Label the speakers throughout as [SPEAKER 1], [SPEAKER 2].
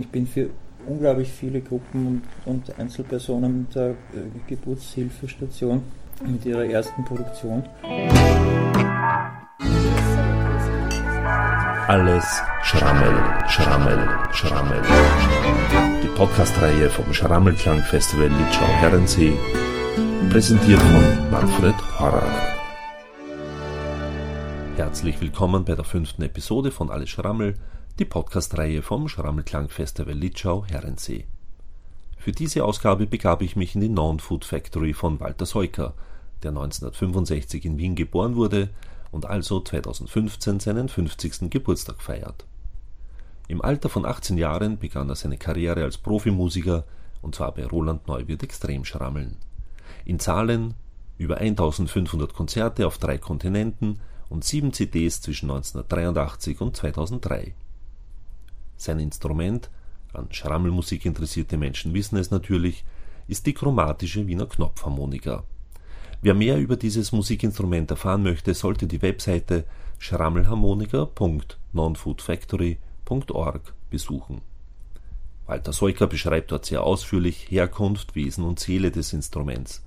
[SPEAKER 1] ich bin für unglaublich viele Gruppen und, und Einzelpersonen der äh, Geburtshilfestation mit ihrer ersten Produktion.
[SPEAKER 2] Alles Schrammel, Schrammel, Schrammel. Die Podcast-Reihe vom Schrammelklang-Festival Litschau-Herrensee, präsentiert von Manfred Horrer. Herzlich willkommen bei der fünften Episode von Alles Schrammel, die Podcast-Reihe vom Schrammelklang-Festival Litschau-Herrensee. Für diese Ausgabe begab ich mich in die Non-Food Factory von Walter Seuker, der 1965 in Wien geboren wurde und also 2015 seinen 50. Geburtstag feiert. Im Alter von 18 Jahren begann er seine Karriere als Profimusiker und zwar bei Roland Neuwirth Extremschrammeln. In Zahlen über 1500 Konzerte auf drei Kontinenten und sieben CDs zwischen 1983 und 2003. Sein Instrument, an Schrammelmusik interessierte Menschen wissen es natürlich, ist die chromatische Wiener Knopfharmonika. Wer mehr über dieses Musikinstrument erfahren möchte, sollte die Webseite schrammelharmonika.nonfoodfactory.org besuchen. Walter Seuker beschreibt dort sehr ausführlich Herkunft, Wesen und Seele des Instruments.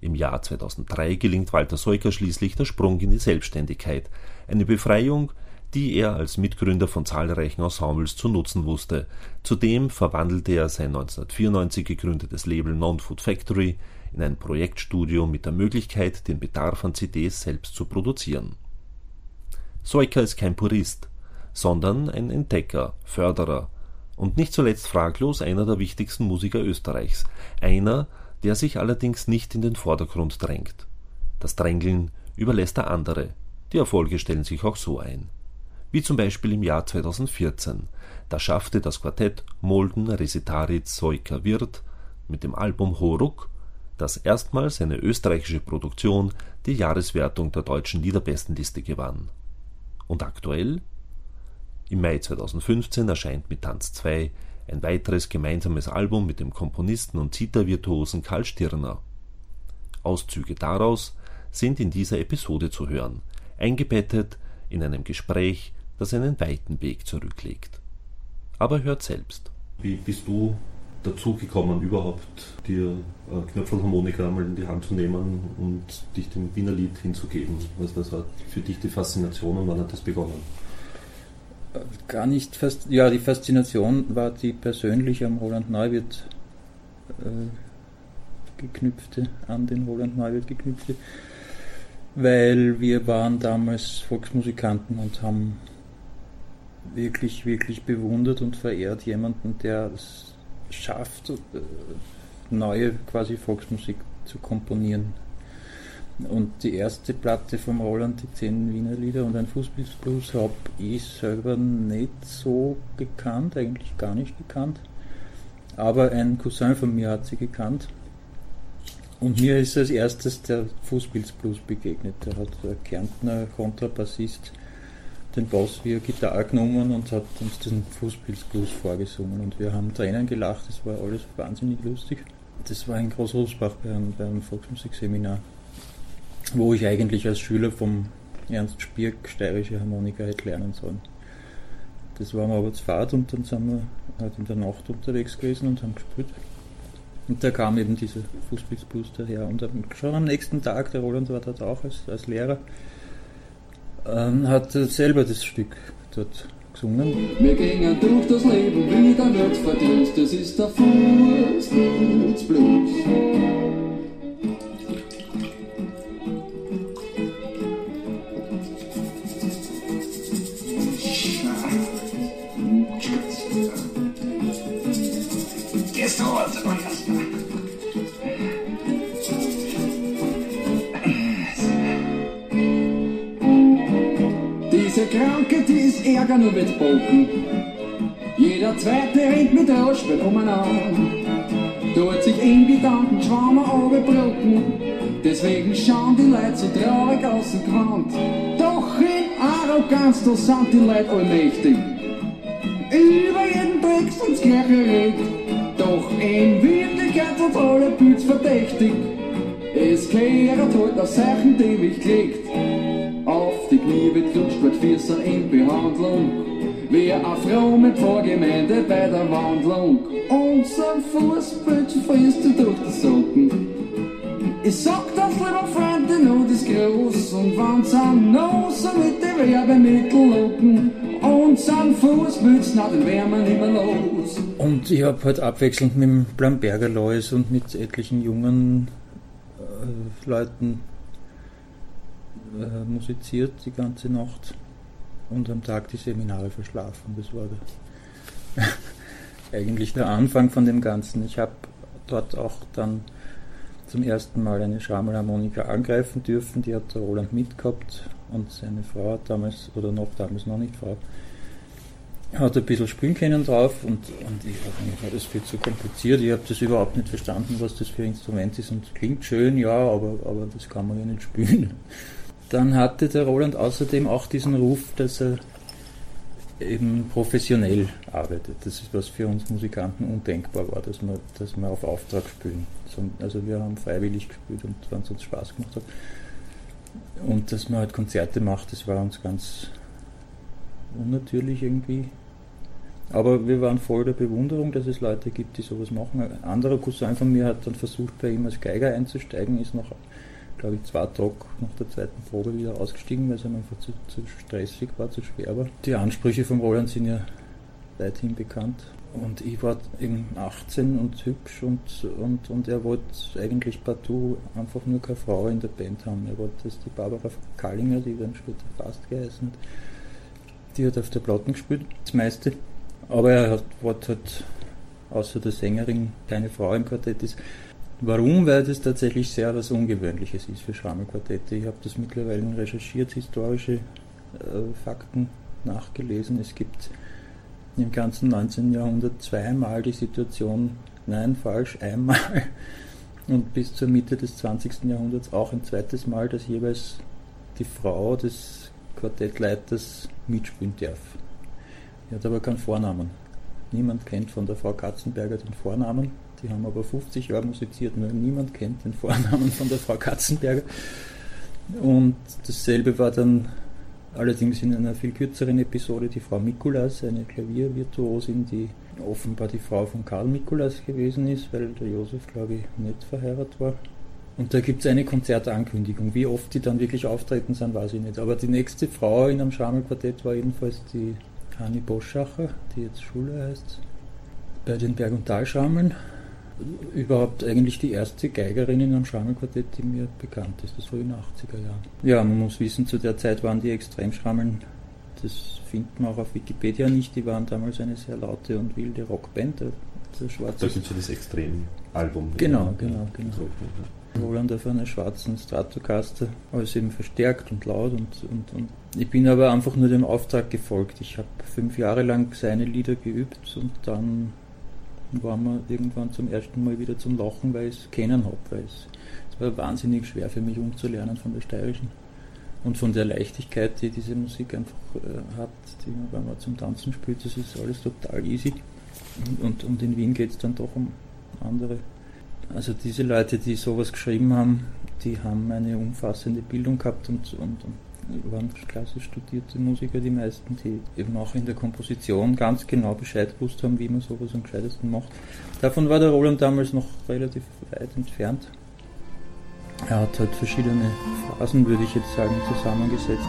[SPEAKER 2] Im Jahr 2003 gelingt Walter Seuker schließlich der Sprung in die Selbstständigkeit, eine Befreiung, die er als Mitgründer von zahlreichen Ensembles zu nutzen wusste. Zudem verwandelte er sein 1994 gegründetes Label Non-Food Factory in ein Projektstudio mit der Möglichkeit, den Bedarf an CDs selbst zu produzieren. Seuker ist kein Purist, sondern ein Entdecker, Förderer und nicht zuletzt fraglos einer der wichtigsten Musiker Österreichs, einer, der sich allerdings nicht in den Vordergrund drängt. Das Drängeln überlässt er andere, die Erfolge stellen sich auch so ein wie zum Beispiel im Jahr 2014. Da schaffte das Quartett Molden Resitaritz Seuker Wirt mit dem Album Horuk, das erstmals eine österreichische Produktion die Jahreswertung der deutschen Liederbestenliste gewann. Und aktuell? Im Mai 2015 erscheint mit Tanz 2 ein weiteres gemeinsames Album mit dem Komponisten und Zittervirtuosen Karl Stirner. Auszüge daraus sind in dieser Episode zu hören, eingebettet in einem Gespräch das einen weiten Weg zurücklegt. Aber hört selbst. Wie bist du dazu gekommen, überhaupt dir äh, Knöpfelharmonika einmal in die Hand zu nehmen und dich dem Wiener Lied hinzugeben? Was, was war für dich die Faszination und wann hat das begonnen?
[SPEAKER 1] Gar nicht fast, ja, die Faszination war die persönliche am Roland Neuwirth äh, geknüpfte, an den Roland Neuwirth geknüpfte, weil wir waren damals Volksmusikanten und haben wirklich, wirklich bewundert und verehrt jemanden, der es schafft, äh, neue quasi Volksmusik zu komponieren. Und die erste Platte vom Roland, die zehn Wiener Lieder und ein Fußballblues, habe ich selber nicht so gekannt, eigentlich gar nicht gekannt. Aber ein Cousin von mir hat sie gekannt. Und mir ist als erstes der Fußballblues begegnet. Der hat der Kärntner Kontrabassist den Boss via Gitarre genommen und hat uns den Fußpilzblues vorgesungen und wir haben Tränen gelacht, das war alles wahnsinnig lustig. Das war in Großrosbach beim, beim Volksmusikseminar, wo ich eigentlich als Schüler vom Ernst Spierk steirische Harmonika hätte lernen sollen. Das waren wir aber zu Fahrt und dann sind wir halt in der Nacht unterwegs gewesen und haben gespielt. Und da kam eben dieser Fußpilzblues daher. Und schon am nächsten Tag, der Roland war dort auch als, als Lehrer, ähm, hat selber das Stück dort gesungen.
[SPEAKER 3] Wir gehen durch das Leben wieder nicht verdient, das ist der Fußblues. Ärger nur wird boken. Jeder zweite rennt mit Rauschbein umeinander. Tut sich in Gedanken Schwammer runterbrocken. Deswegen schauen die Leute so traurig aus dem Quant. Doch in Arroganz, da sind die Leute allmächtig. Über jeden Text uns gleich erregt. Doch in Wirklichkeit sind alle Bütz verdächtig. Es klärt halt aus Zeichen, die mich kriegt. Die Knie wird wird Füße in Behandlung.
[SPEAKER 4] eine Frau mit Vorgemeinde bei der Wandlung. Unser Fußbild frisst du durch die Socken. Ich sag das, lieber Freund, die Not ist groß und wenn's an Nose mit den Werbemitteln locken und sein Fußbild, na, den wär man immer los.
[SPEAKER 1] Und ich habe halt abwechselnd mit dem Blamberger Lois und mit etlichen jungen äh, Leuten äh, musiziert die ganze Nacht und am Tag die Seminare verschlafen. Das war der eigentlich der Anfang von dem Ganzen. Ich habe dort auch dann zum ersten Mal eine Schrammelharmonika angreifen dürfen. Die hat der Roland mitgehabt und seine Frau hat damals, oder noch damals noch nicht Frau, hat ein bisschen spielen können drauf und, und ich habe mir das viel zu kompliziert. Ich habe das überhaupt nicht verstanden, was das für ein Instrument ist und klingt schön, ja, aber, aber das kann man ja nicht spielen. Dann hatte der Roland außerdem auch diesen Ruf, dass er eben professionell arbeitet. Das ist was für uns Musikanten undenkbar war, dass wir, dass wir auf Auftrag spielen. Also wir haben freiwillig gespielt und wenn es uns Spaß gemacht hat. Und dass man halt Konzerte macht, das war uns ganz unnatürlich irgendwie. Aber wir waren voll der Bewunderung, dass es Leute gibt, die sowas machen. Ein anderer Cousin von mir hat dann versucht, bei ihm als Geiger einzusteigen, ist noch glaube ich, zwei Tage nach der zweiten Probe wieder ausgestiegen, weil es ihm einfach zu, zu stressig war, zu schwer war. Die Ansprüche von Roland sind ja weithin bekannt. Und ich war eben 18 und hübsch und, und, und er wollte eigentlich partout einfach nur keine Frau in der Band haben. Er wollte, dass die Barbara Kallinger, die dann später fast geheißen hat, die hat auf der Platten gespielt, das meiste. Aber er hat, wollte halt außer der Sängerin keine Frau im Quartett ist. Warum? Weil das tatsächlich sehr was Ungewöhnliches ist für Schrammelquartette. Ich habe das mittlerweile recherchiert, historische äh, Fakten nachgelesen. Es gibt im ganzen 19. Jahrhundert zweimal die Situation, nein, falsch, einmal und bis zur Mitte des 20. Jahrhunderts auch ein zweites Mal, dass jeweils die Frau des Quartettleiters mitspielen darf. Die hat aber keinen Vornamen. Niemand kennt von der Frau Katzenberger den Vornamen. Die haben aber 50 Jahre musiziert, nur niemand kennt den Vornamen von der Frau Katzenberger. Und dasselbe war dann allerdings in einer viel kürzeren Episode die Frau Mikulas, eine Klaviervirtuosin, die offenbar die Frau von Karl Mikulas gewesen ist, weil der Josef, glaube ich, nicht verheiratet war. Und da gibt es eine Konzertankündigung. Wie oft die dann wirklich auftreten sind, weiß ich nicht. Aber die nächste Frau in einem Schammelquartett war jedenfalls die Hani Boschacher, die jetzt Schule heißt, bei den Berg- und Talschrammeln überhaupt eigentlich die erste Geigerin in einem Schrammelquartett, die mir bekannt ist. Das war in den 80er Jahren. Ja, man muss wissen, zu der Zeit waren die Extremschrammeln, das findet man auch auf Wikipedia nicht, die waren damals eine sehr laute und wilde Rockband.
[SPEAKER 2] Der schwarze da gibt es ja das Extrem-Album.
[SPEAKER 1] Genau, genau, genau. So, ja. Roland auf einer schwarzen Stratocaster, alles eben verstärkt und laut und, und, und ich bin aber einfach nur dem Auftrag gefolgt. Ich habe fünf Jahre lang seine Lieder geübt und dann war mir irgendwann zum ersten Mal wieder zum Lachen, weil ich es kennen habe. Weil es, es war wahnsinnig schwer für mich umzulernen von der steirischen und von der Leichtigkeit, die diese Musik einfach äh, hat, die man, wenn man zum Tanzen spielt, das ist alles total easy. Und, und, und in Wien geht es dann doch um andere. Also diese Leute, die sowas geschrieben haben, die haben eine umfassende Bildung gehabt und, und, und waren klassisch studierte Musiker, die meisten, die eben auch in der Komposition ganz genau Bescheid gewusst haben, wie man sowas am gescheitesten macht. Davon war der Roland damals noch relativ weit entfernt. Er hat halt verschiedene Phasen, würde ich jetzt sagen, zusammengesetzt.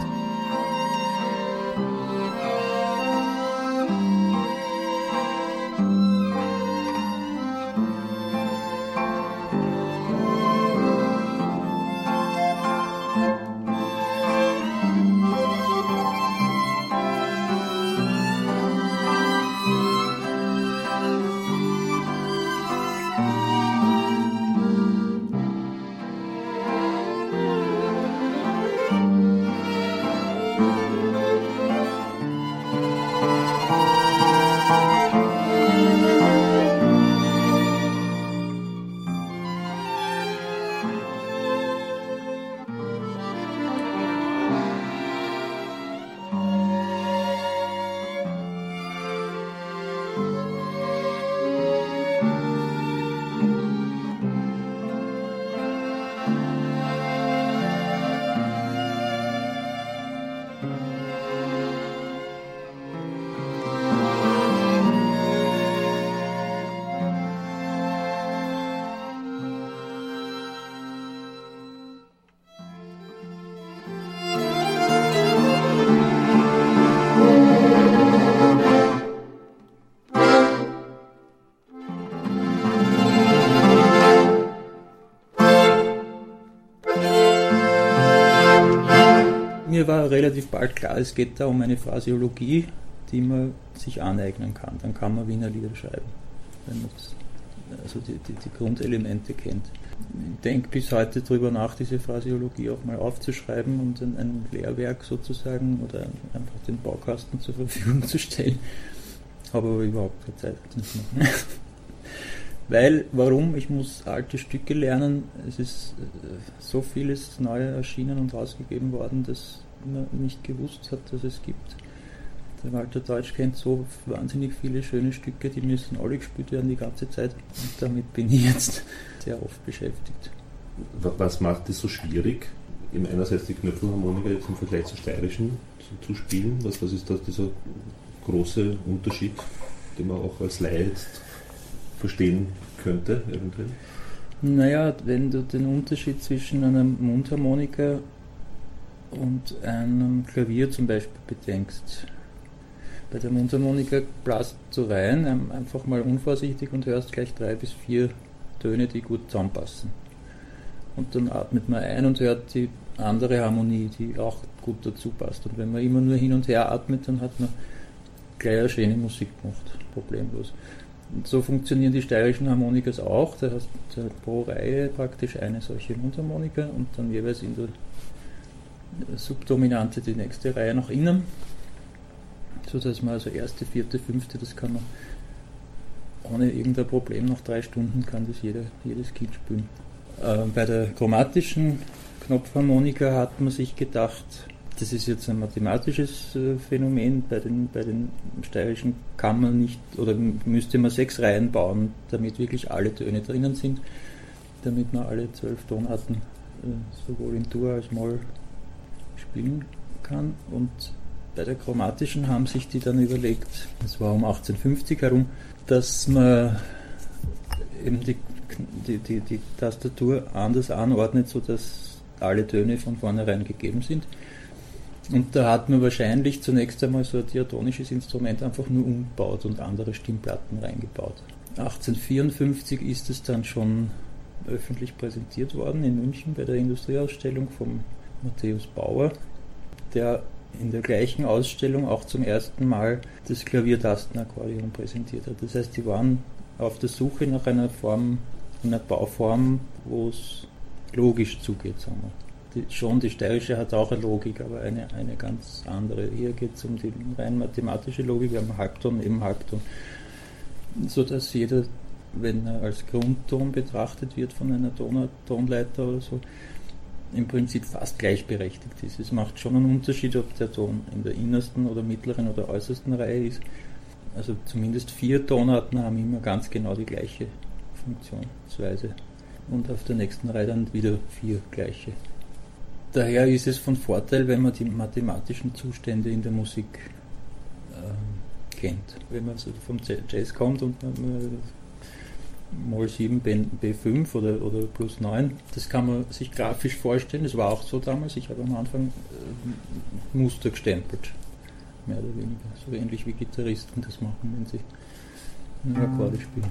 [SPEAKER 1] War relativ bald klar, es geht da um eine Phraseologie, die man sich aneignen kann. Dann kann man Wiener Lieder schreiben, wenn man also die, die, die Grundelemente kennt. Ich denke bis heute darüber nach, diese Phraseologie auch mal aufzuschreiben und ein, ein Lehrwerk sozusagen oder einfach den Baukasten zur Verfügung zu stellen. Habe aber überhaupt keine Zeit. Weil, warum? Ich muss alte Stücke lernen. Es ist äh, so vieles neu erschienen und rausgegeben worden, dass nicht gewusst hat, dass es gibt. Der Walter Deutsch kennt so wahnsinnig viele schöne Stücke, die müssen alle gespielt werden die ganze Zeit. Und damit bin ich jetzt sehr oft beschäftigt.
[SPEAKER 2] Was macht es so schwierig, eben einerseits die Knöpfelharmonika jetzt im Vergleich zur steirischen zu, zu spielen? Was, was ist da dieser große Unterschied, den man auch als Laie jetzt verstehen könnte, eventuell?
[SPEAKER 1] Naja, wenn du den Unterschied zwischen einer Mundharmonika und einem Klavier zum Beispiel bedenkst. Bei der Mundharmonika blasst du rein, einfach mal unvorsichtig und hörst gleich drei bis vier Töne, die gut zusammenpassen. Und dann atmet man ein und hört die andere Harmonie, die auch gut dazu passt. Und wenn man immer nur hin und her atmet, dann hat man gleich eine schöne Musik gemacht, problemlos. Und so funktionieren die steirischen Harmonikas auch. Da hast du pro Reihe praktisch eine solche Mundharmonika und dann jeweils in der Subdominante die nächste Reihe nach innen. So dass man also erste, vierte, fünfte, das kann man ohne irgendein Problem nach drei Stunden kann das jeder, jedes Kind spielen. Äh, bei der chromatischen Knopfharmonika hat man sich gedacht, das ist jetzt ein mathematisches äh, Phänomen. Bei den, bei den steirischen kann man nicht oder müsste man sechs Reihen bauen, damit wirklich alle Töne drinnen sind, damit man alle zwölf Tonarten äh, sowohl in Dur als Moll spielen kann. Und bei der chromatischen haben sich die dann überlegt, das war um 1850 herum, dass man eben die, die, die, die Tastatur anders anordnet, sodass alle Töne von vornherein gegeben sind und da hat man wahrscheinlich zunächst einmal so ein diatonisches Instrument einfach nur umgebaut und andere Stimmplatten reingebaut. 1854 ist es dann schon öffentlich präsentiert worden in München bei der Industrieausstellung vom Matthäus Bauer, der in der gleichen Ausstellung auch zum ersten Mal das Klaviertastenakkordeon präsentiert hat. Das heißt, die waren auf der Suche nach einer Form, einer Bauform, wo es logisch zugeht, sagen wir die, schon die steirische hat auch eine Logik, aber eine, eine ganz andere. Hier geht es um die rein mathematische Logik, wir haben Halbton, eben Halbton, sodass jeder, wenn er als Grundton betrachtet wird von einer Ton Tonleiter oder so, im Prinzip fast gleichberechtigt ist. Es macht schon einen Unterschied, ob der Ton in der innersten oder mittleren oder äußersten Reihe ist. Also zumindest vier Tonarten haben immer ganz genau die gleiche Funktionsweise. Und auf der nächsten Reihe dann wieder vier gleiche daher ist es von Vorteil, wenn man die mathematischen Zustände in der Musik äh, kennt. Wenn man so vom Jazz kommt und man, man Moll 7 B5 oder, oder plus 9, das kann man sich grafisch vorstellen. Das war auch so damals. Ich habe am Anfang äh, Muster gestempelt, mehr oder weniger. So ähnlich wie Gitarristen das machen, wenn sie Akkorde spielen.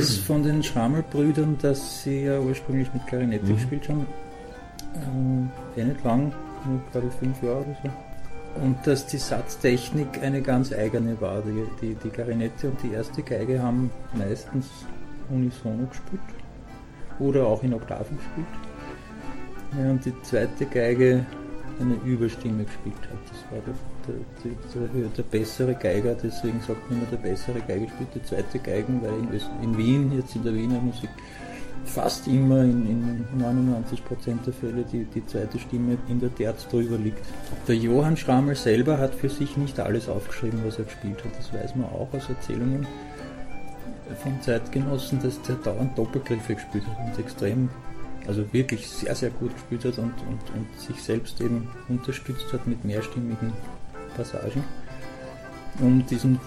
[SPEAKER 1] Weiß von den Schrammelbrüdern, dass sie ja ursprünglich mit Klarinette
[SPEAKER 2] Mhm.
[SPEAKER 1] gespielt haben. Ähm, eh nicht lang, nur gerade fünf Jahre oder so. Und dass die Satztechnik eine ganz eigene war. Die, die, die Klarinette und die erste Geige haben meistens unisono gespielt oder auch in Oktaven gespielt. Während die zweite Geige eine Überstimme gespielt hat. Das war der, der, der, der, bessere Geiger, deswegen sagt man immer, der bessere Geiger spielt die zweite Geigen, weil in, in Wien, jetzt in der Wiener Musik, fast immer in, in 99% der Fälle die, die zweite Stimme in der Terz drüber liegt. Der Johann Schrammel selber hat für sich nicht alles aufgeschrieben, was er gespielt hat. Das weiß man auch aus Erzählungen von Zeitgenossen, dass der dauernd Doppelgriffe gespielt hat und extrem, also wirklich sehr, sehr gut gespielt hat und, und, und sich selbst eben unterstützt hat mit mehrstimmigen Passagen, um diesem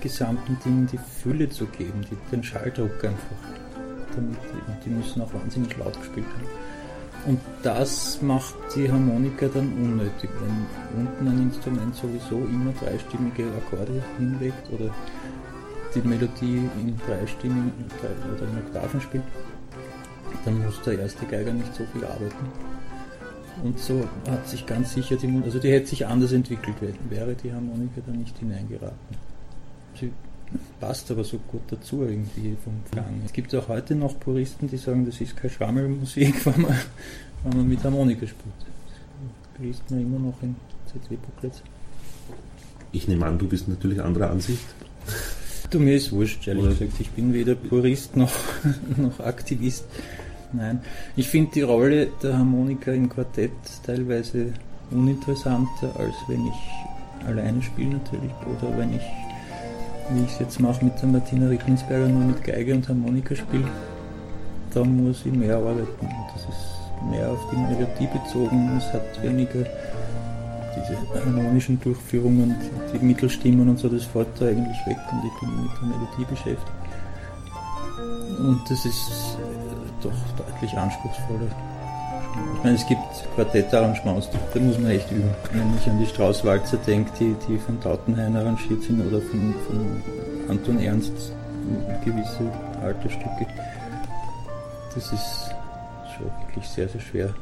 [SPEAKER 1] gesamten Ding die Fülle zu geben, die, den Schalldruck einfach. Damit die, die müssen auch wahnsinnig laut gespielt haben. Und das macht die Harmonika dann unnötig, wenn unten ein Instrument sowieso immer dreistimmige Akkorde hinlegt oder die Melodie in dreistimmigen drei- oder in Oktaven spielt, dann muss der erste Geiger nicht so viel arbeiten. Und so hat sich ganz sicher die Mu- also die hätte sich anders entwickelt, wär- wäre die Harmonika da nicht hineingeraten. Sie passt aber so gut dazu irgendwie vom Klang. Es gibt auch heute noch Puristen, die sagen, das ist keine Schrammelmusik, wenn man, wenn man mit Harmonika spielt. Das liest man immer noch in CD-Booklets.
[SPEAKER 2] Ich nehme an, du bist natürlich anderer Ansicht.
[SPEAKER 1] Du, mir ist wurscht, ehrlich
[SPEAKER 2] Oder-
[SPEAKER 1] gesagt. Ich bin weder Purist noch, noch Aktivist. Nein. Ich finde die Rolle der Harmonika im Quartett teilweise uninteressanter, als wenn ich alleine spiele natürlich. Oder wenn ich, wie ich es jetzt mache mit der Martina Ricklinsberger, nur mit Geige und Harmonika spiele. Da muss ich mehr arbeiten. Das ist mehr auf die Melodie bezogen. Es hat weniger diese harmonischen Durchführungen, die, Mittelstimmen und so, das fällt da eigentlich weg und ich bin mit der Melodie beschäftigt. Und das ist doch deutlich anspruchsvoller. Ich meine, es gibt Quartettarrangements, da muss man echt üben. Wenn ich an die Straußwalzer denke, die, die von Tautenhain arrangiert sind oder von, von Anton Ernst, gewisse alte Stücke, das ist schon wirklich sehr, sehr schwer.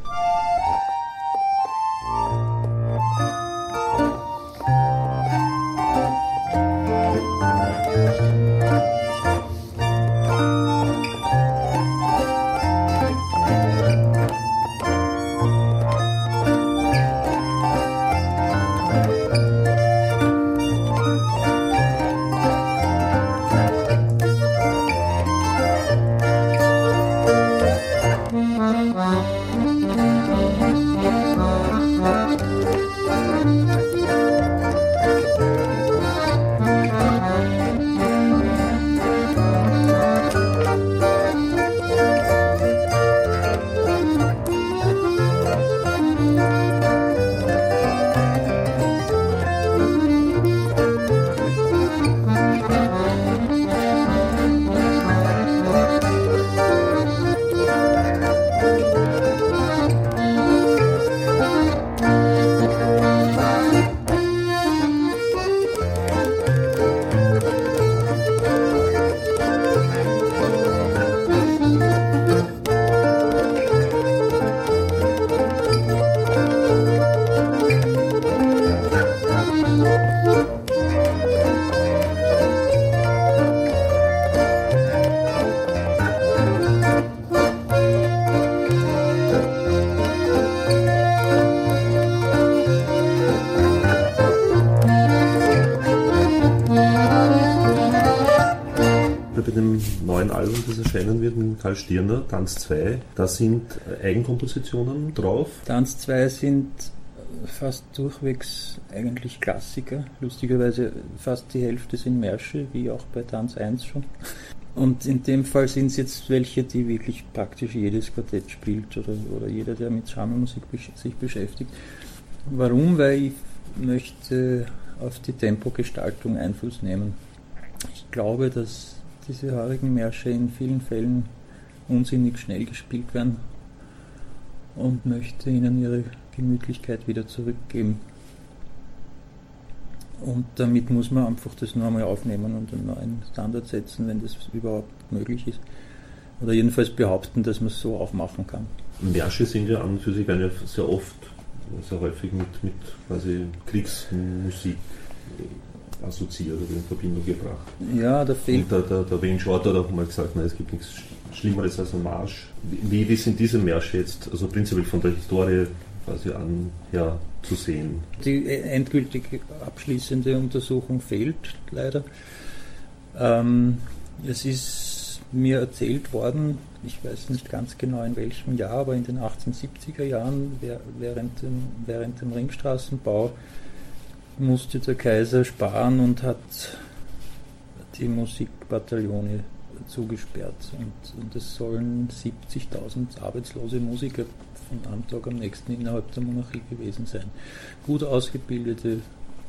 [SPEAKER 2] Stirner, Tanz 2, da sind Eigenkompositionen drauf.
[SPEAKER 1] Tanz 2 sind fast durchwegs eigentlich Klassiker. Lustigerweise fast die Hälfte sind Märsche, wie auch bei Tanz 1 schon. Und in dem Fall sind es jetzt welche, die wirklich praktisch jedes Quartett spielt oder, oder jeder, der mit Schrammelmusik besch- sich beschäftigt. Warum? Weil ich möchte auf die Tempogestaltung Einfluss nehmen. Ich glaube, dass diese haarigen Märsche in vielen Fällen unsinnig schnell gespielt werden und möchte ihnen ihre Gemütlichkeit wieder zurückgeben. Und damit muss man einfach das nur einmal aufnehmen und einen neuen Standard setzen, wenn das überhaupt möglich ist. Oder jedenfalls behaupten, dass man es so auch machen kann.
[SPEAKER 2] Märsche sind ja an und für sich ja sehr oft, sehr häufig mit, mit quasi Kriegsmusik assoziiert oder in Verbindung gebracht.
[SPEAKER 1] Ja, da fehlt.
[SPEAKER 2] Und der, der, der Wayne hat auch mal gesagt, nein, es gibt nichts Schlimmeres als ein Marsch. Wie, wie sind diese Märsche jetzt, also prinzipiell von der Historie quasi an her zu sehen?
[SPEAKER 1] Die endgültig abschließende Untersuchung fehlt leider. Ähm, es ist mir erzählt worden, ich weiß nicht ganz genau in welchem Jahr, aber in den 1870er Jahren während dem, während dem Ringstraßenbau musste der Kaiser sparen und hat die Musikbataillone zugesperrt. Und, und es sollen 70.000 arbeitslose Musiker von einem Tag am nächsten innerhalb der Monarchie gewesen sein. Gut ausgebildete,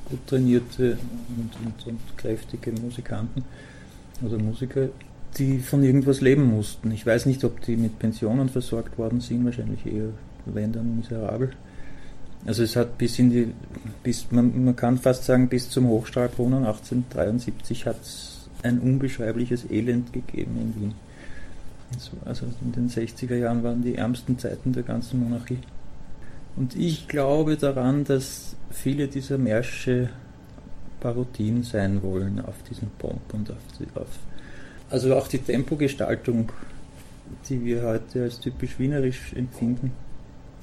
[SPEAKER 1] gut trainierte und, und, und kräftige Musikanten oder Musiker, die von irgendwas leben mussten. Ich weiß nicht, ob die mit Pensionen versorgt worden sind, wahrscheinlich eher, wenn dann miserabel. Also es hat bis in die, bis, man, man kann fast sagen, bis zum Hochstrahlbrunnen 1873 hat es ein unbeschreibliches Elend gegeben in Wien. Also in den 60er Jahren waren die ärmsten Zeiten der ganzen Monarchie. Und ich glaube daran, dass viele dieser Märsche Parodien sein wollen auf diesen Pomp und auf, die, auf also auch die Tempogestaltung, die wir heute als typisch wienerisch empfinden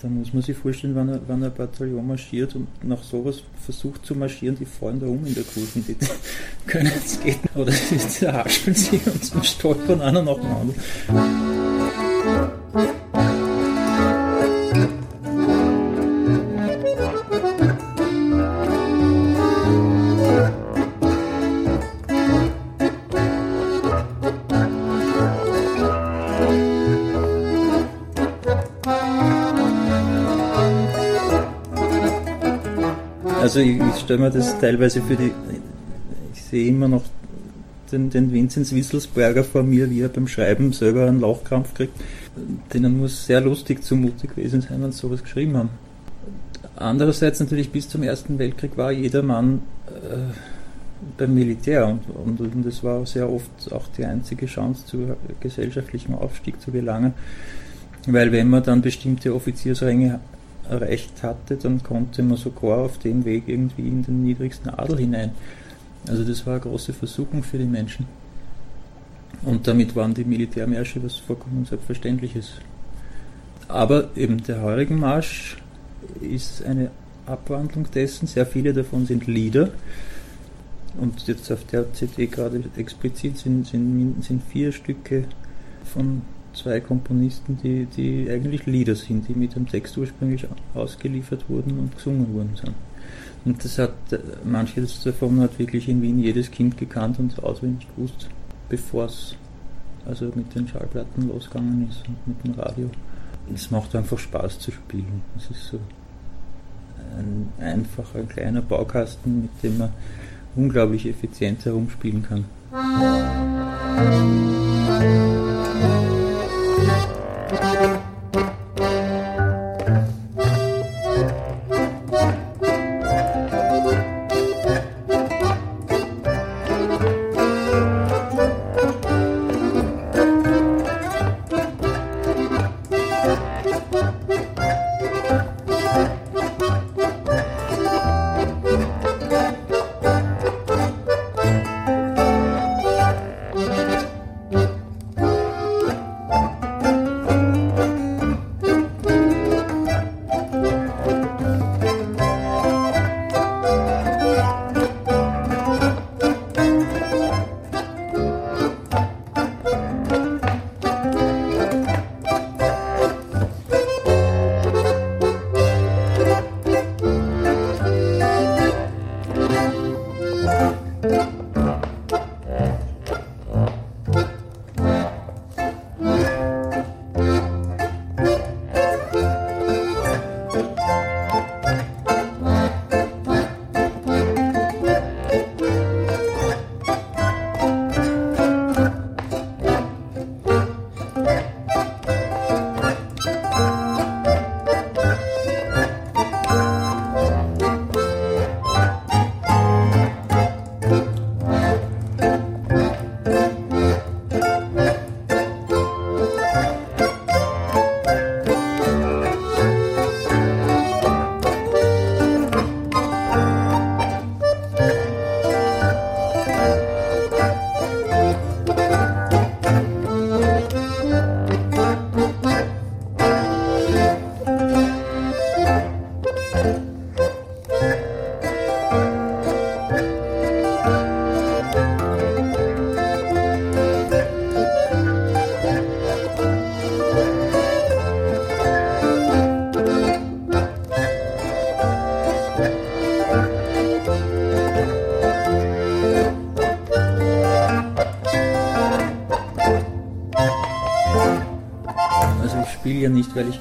[SPEAKER 1] da muss man sich vorstellen, wenn, wenn ein Bataillon marschiert und nach sowas versucht zu marschieren, die fallen da um in der Kurve, die können es gehen oder die hascheln sich und stolpern einer nach dem anderen. Also ich, ich stelle mir das teilweise für die, ich sehe immer noch den, den Vinzenz Wisselsberger vor mir, wie er beim Schreiben selber einen Lauchkrampf kriegt. Denen muss sehr lustig zumute gewesen sein, wenn sie sowas geschrieben haben. Andererseits natürlich bis zum Ersten Weltkrieg war jeder Mann äh, beim Militär und, und, und das war sehr oft auch die einzige Chance zu gesellschaftlichem Aufstieg zu gelangen. Weil wenn man dann bestimmte Offiziersränge erreicht hatte, dann konnte man sogar auf dem Weg irgendwie in den niedrigsten Adel hinein. Also das war eine große Versuchung für die Menschen. Und damit waren die Militärmärsche was vollkommen Selbstverständliches. Aber eben der heurigen Marsch ist eine Abwandlung dessen. Sehr viele davon sind Lieder. Und jetzt auf der CD gerade explizit sind, sind, sind vier Stücke von zwei Komponisten, die, die eigentlich Lieder sind, die mit dem Text ursprünglich ausgeliefert wurden und gesungen worden sind. Und das hat, manches davon hat wirklich in Wien jedes Kind gekannt und auswendig gewusst, bevor es also mit den Schallplatten losgegangen ist und mit dem Radio. Es macht einfach Spaß zu spielen. Es ist so ein einfacher, kleiner Baukasten, mit dem man unglaublich effizient herumspielen kann. Also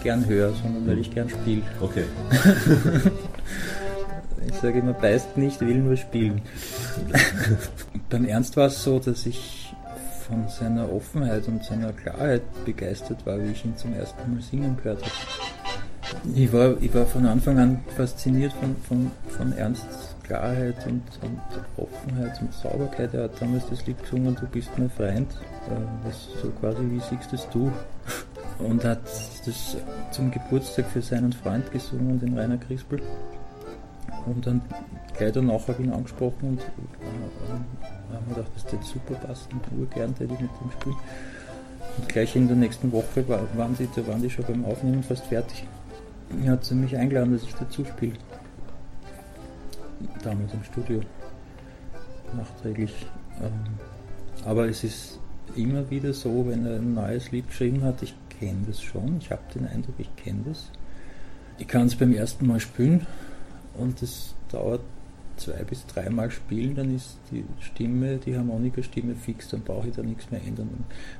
[SPEAKER 1] gern höre, sondern weil ich gern spiele.
[SPEAKER 2] Okay.
[SPEAKER 1] Ich sage immer, beißt nicht, will nur spielen. Beim Ernst war es so, dass ich von seiner Offenheit und seiner Klarheit begeistert war, wie ich ihn zum ersten Mal singen gehört habe. Ich war, ich war von Anfang an fasziniert von, von, von Ernsts Klarheit und, und Offenheit und Sauberkeit. Er hat damals das Lied gesungen, Du bist mein Freund, äh, was so quasi wie siehst es du. Und hat das zum Geburtstag für seinen Freund gesungen, den Rainer Crispel. Und dann gleich danach habe ich ihn angesprochen und äh, haben mir gedacht, das wird super passen urgern täte ich mit dem spielen. Und gleich in der nächsten Woche war, waren, die, da waren die schon beim Aufnehmen fast fertig. Er hat sie mich eingeladen, dass ich dazu spiele. Damals im Studio. Nachträglich. Ähm, aber es ist immer wieder so, wenn er ein neues Lied geschrieben hat, ich kenne das schon, ich habe den Eindruck, ich kenne das. Ich kann es beim ersten Mal spielen und es dauert zwei bis dreimal spielen, dann ist die Stimme, die Harmonikastimme fix, dann brauche ich da nichts mehr ändern.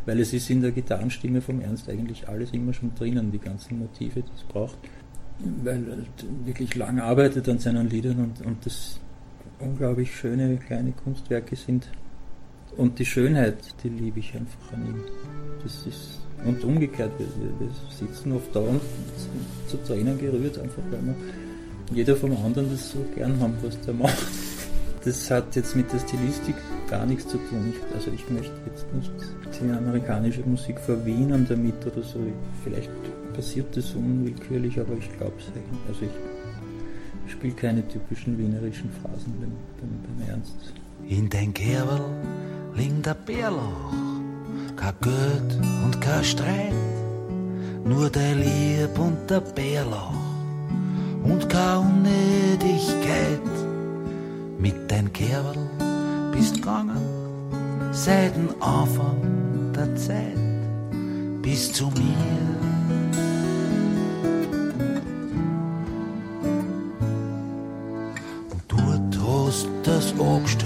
[SPEAKER 1] Weil es ist in der Gitarrenstimme vom Ernst eigentlich alles immer schon drinnen, die ganzen Motive, die es braucht. Weil er wirklich lang arbeitet an seinen Liedern und, und das unglaublich schöne kleine Kunstwerke sind. Und die Schönheit, die liebe ich einfach an ihm. Das ist, und umgekehrt, wir, wir sitzen oft da und sind zu Tränen gerührt, einfach weil wir jeder vom anderen das so gern haben, was der macht. Das hat jetzt mit der Stilistik gar nichts zu tun. Ich, also ich möchte jetzt nicht die amerikanische Musik verwienern damit oder so. Vielleicht passiert das unwillkürlich, aber ich glaube es eigentlich. Also ich spiele keine typischen wienerischen Phrasen beim, beim, beim Ernst.
[SPEAKER 5] In den Kerbel liegt der Bärlauch, kein Geld und kein Streit, nur der Lieb und der Bärlauch und keine Unnötigkeit. Mit dein Kerbel bist gegangen, seit dem Anfang der Zeit, bis zu mir. Und dort hast das angestellt,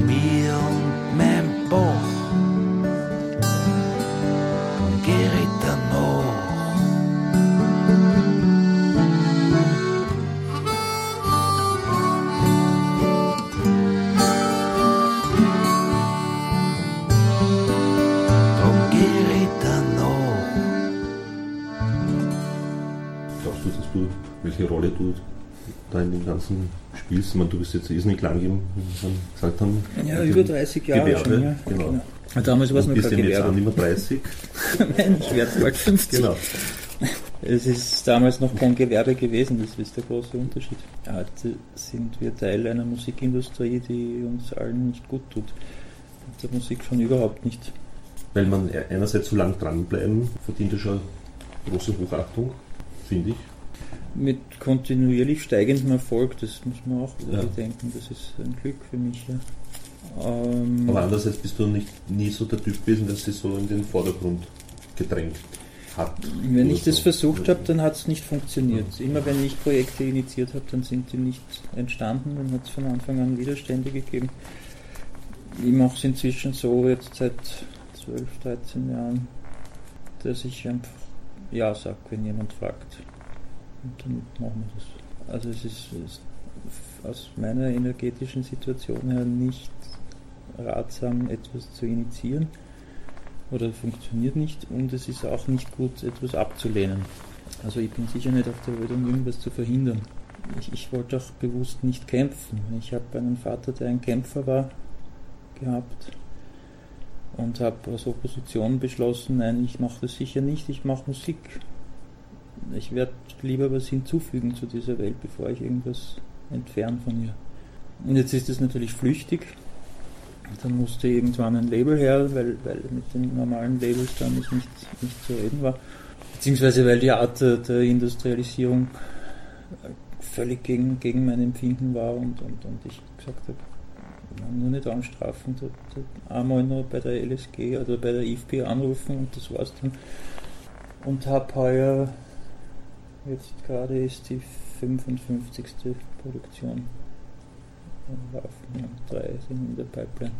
[SPEAKER 2] meal. Spielst? Meine, du bist jetzt irrsinnig lang, im, gesagt haben.
[SPEAKER 1] Ja, über 30 Jahre
[SPEAKER 2] Gewerbe,
[SPEAKER 1] schon. Ja,
[SPEAKER 2] genau.
[SPEAKER 1] Damals war es noch
[SPEAKER 2] bist
[SPEAKER 1] kein
[SPEAKER 2] eben jetzt auch
[SPEAKER 1] Gewerbe.
[SPEAKER 2] nicht mehr 30.
[SPEAKER 1] Nein, ich werde bald 50.
[SPEAKER 2] Genau.
[SPEAKER 1] Es ist damals noch kein Gewerbe gewesen, das ist der große Unterschied. Heute sind wir Teil einer Musikindustrie, die uns allen nicht gut tut. Und der Musik schon überhaupt nicht.
[SPEAKER 2] Weil man einerseits so lang dranbleiben, verdient ja schon große Hochachtung, finde ich.
[SPEAKER 1] Mit kontinuierlich steigendem Erfolg, das muss man auch
[SPEAKER 2] Ja.
[SPEAKER 1] bedenken, das ist ein Glück für mich. Ja. Ähm,
[SPEAKER 2] Aber andererseits bist du nicht nie so der Typ gewesen, der sich so in den Vordergrund gedrängt hat.
[SPEAKER 1] Wenn ich das
[SPEAKER 2] so.
[SPEAKER 1] versucht habe, dann hat es nicht funktioniert. Immer wenn ich Projekte initiiert habe, dann sind die nicht entstanden, dann hat es von Anfang an Widerstände gegeben. Ich mache es inzwischen so, jetzt seit 12, 13 Jahren, dass ich einfach Ja sage, wenn jemand fragt. Und dann machen wir das. Also es ist, ist aus meiner energetischen Situation her nicht ratsam, etwas zu initiieren oder funktioniert nicht und es ist auch nicht gut, etwas abzulehnen. Also ich bin sicher nicht auf der Welt, um irgendwas zu verhindern. Ich, ich wollte auch bewusst nicht kämpfen. Ich habe einen Vater, der ein Kämpfer war, gehabt und habe aus Opposition beschlossen, nein, ich mache das sicher nicht, ich mache Musik. Ich werde lieber was hinzufügen zu dieser Welt, bevor ich irgendwas entferne von ihr. Und jetzt ist es natürlich flüchtig. Dann musste irgendwann ein Label her, weil, weil mit den normalen Labels dann nicht, nicht zu reden war. Beziehungsweise weil die Art der, Industrialisierung völlig gegen, gegen mein Empfinden war und, und, und ich gesagt habe, nur nicht anstrafen, da, da einmal noch bei der LSG oder bei der IFP anrufen und das war's dann. Und habe heuer, jetzt gerade ist die 55. Produktion laufen und drei sind in der Pipeline.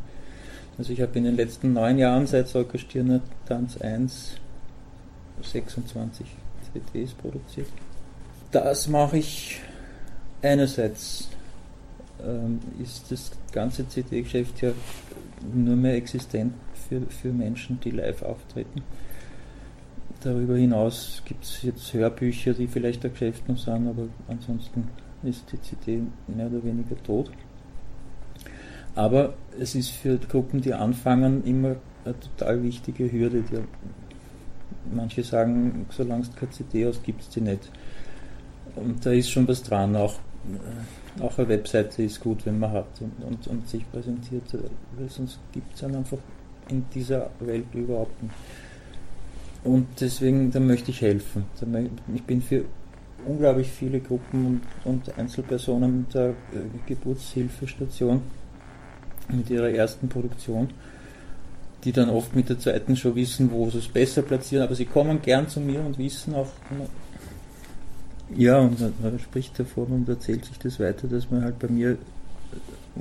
[SPEAKER 1] Also ich habe in den letzten neun Jahren seit Solker Stirner Tanz 1 26 CDs produziert. Das mache ich einerseits ähm, ist das ganze CD-Geschäft ja nur mehr existent für, für Menschen, die live auftreten. Darüber hinaus gibt es jetzt Hörbücher, die vielleicht noch sind, aber ansonsten ist die CD mehr oder weniger tot. Aber es ist für Gruppen, die anfangen, immer eine total wichtige Hürde. Die, manche sagen, solange es keine CD aus gibt es die nicht. Und da ist schon was dran. Auch äh, auch eine Webseite ist gut, wenn man hat und, und, und sich präsentiert, weil sonst gibt es dann einfach in dieser Welt überhaupt nicht. Und deswegen, da möchte ich helfen. Ich bin für unglaublich viele Gruppen und, und Einzelpersonen der äh, Geburtshilfestation mit ihrer ersten Produktion, die dann oft mit der zweiten schon wissen, wo sie es besser platzieren, aber sie kommen gern zu mir und wissen auch, ja, und man spricht davon und erzählt sich das weiter, dass man halt bei mir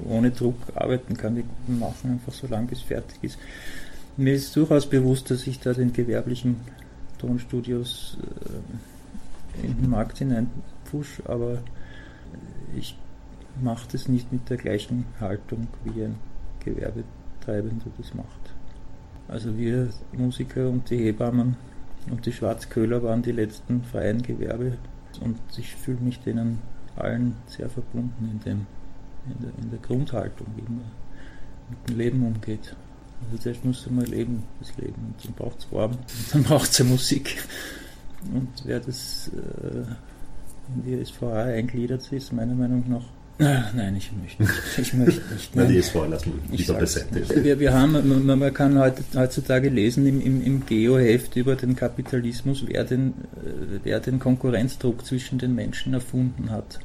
[SPEAKER 1] ohne Druck arbeiten kann. Wir machen einfach so lange, bis fertig ist. Mir ist durchaus bewusst, dass ich da den gewerblichen Tonstudios äh, in den Markt hinein push, aber ich mache das nicht mit der gleichen Haltung, wie ein Gewerbetreibender das macht. Also wir Musiker und die Hebammen und die Schwarzköhler waren die letzten freien Gewerbe und ich fühle mich denen allen sehr verbunden in, dem, in, der, in der Grundhaltung, wie man mit dem Leben umgeht. Also zuerst muss man leben, das Leben. Und dann braucht es warm und dann braucht es Musik. Und wer das äh, in die SVA eingliedert ist, meiner Meinung nach Ah, nein, ich möchte nicht. Ich möchte nicht.
[SPEAKER 2] Nein, die ist lassen wir lieber beiseite.
[SPEAKER 1] Wir, wir haben, man, man kann heutzutage lesen im, im, im Geo-Heft über den Kapitalismus, wer den, äh, wer den Konkurrenzdruck zwischen den Menschen erfunden hat.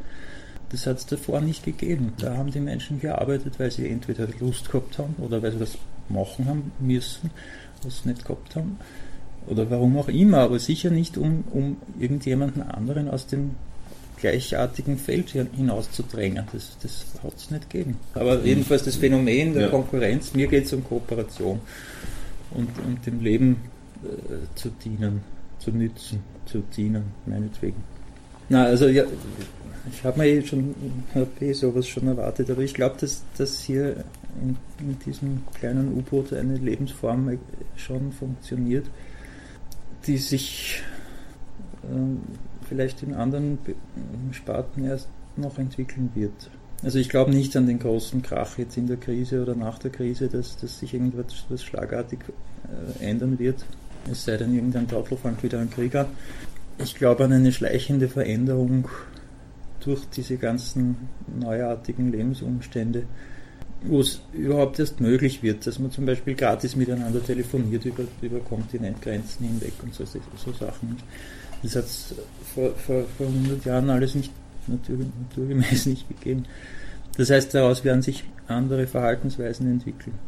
[SPEAKER 1] Das hat es davor nicht gegeben. Da haben die Menschen gearbeitet, weil sie entweder Lust gehabt haben oder weil sie das machen haben müssen, was sie nicht gehabt haben. Oder warum auch immer, aber sicher nicht, um, um irgendjemanden anderen aus dem gleichartigen Feld hinauszudrängen. Das, das hat es nicht gegeben. Aber jedenfalls das Phänomen der ja. Konkurrenz, mir geht es um Kooperation und, und dem Leben äh, zu dienen, zu nützen, zu dienen, meinetwegen. Na, also ja, ich habe mir eh schon hab eh sowas schon erwartet, aber ich glaube, dass, dass hier in, in diesem kleinen U-Boot eine Lebensform schon funktioniert, die sich äh, vielleicht in anderen Sparten erst noch entwickeln wird. Also ich glaube nicht an den großen Krach jetzt in der Krise oder nach der Krise, dass, dass sich irgendwas schlagartig äh, ändern wird. Es sei denn, irgendein Trottel fängt wieder einen Krieg an. Ich glaube an eine schleichende Veränderung durch diese ganzen neuartigen Lebensumstände, wo es überhaupt erst möglich wird, dass man zum Beispiel gratis miteinander telefoniert über, über Kontinentgrenzen hinweg und so, so Sachen. Das hat es vor, vor, vor 100 Jahren alles nicht natur, naturgemäß nicht gegeben. Das heißt, daraus werden sich andere Verhaltensweisen entwickeln.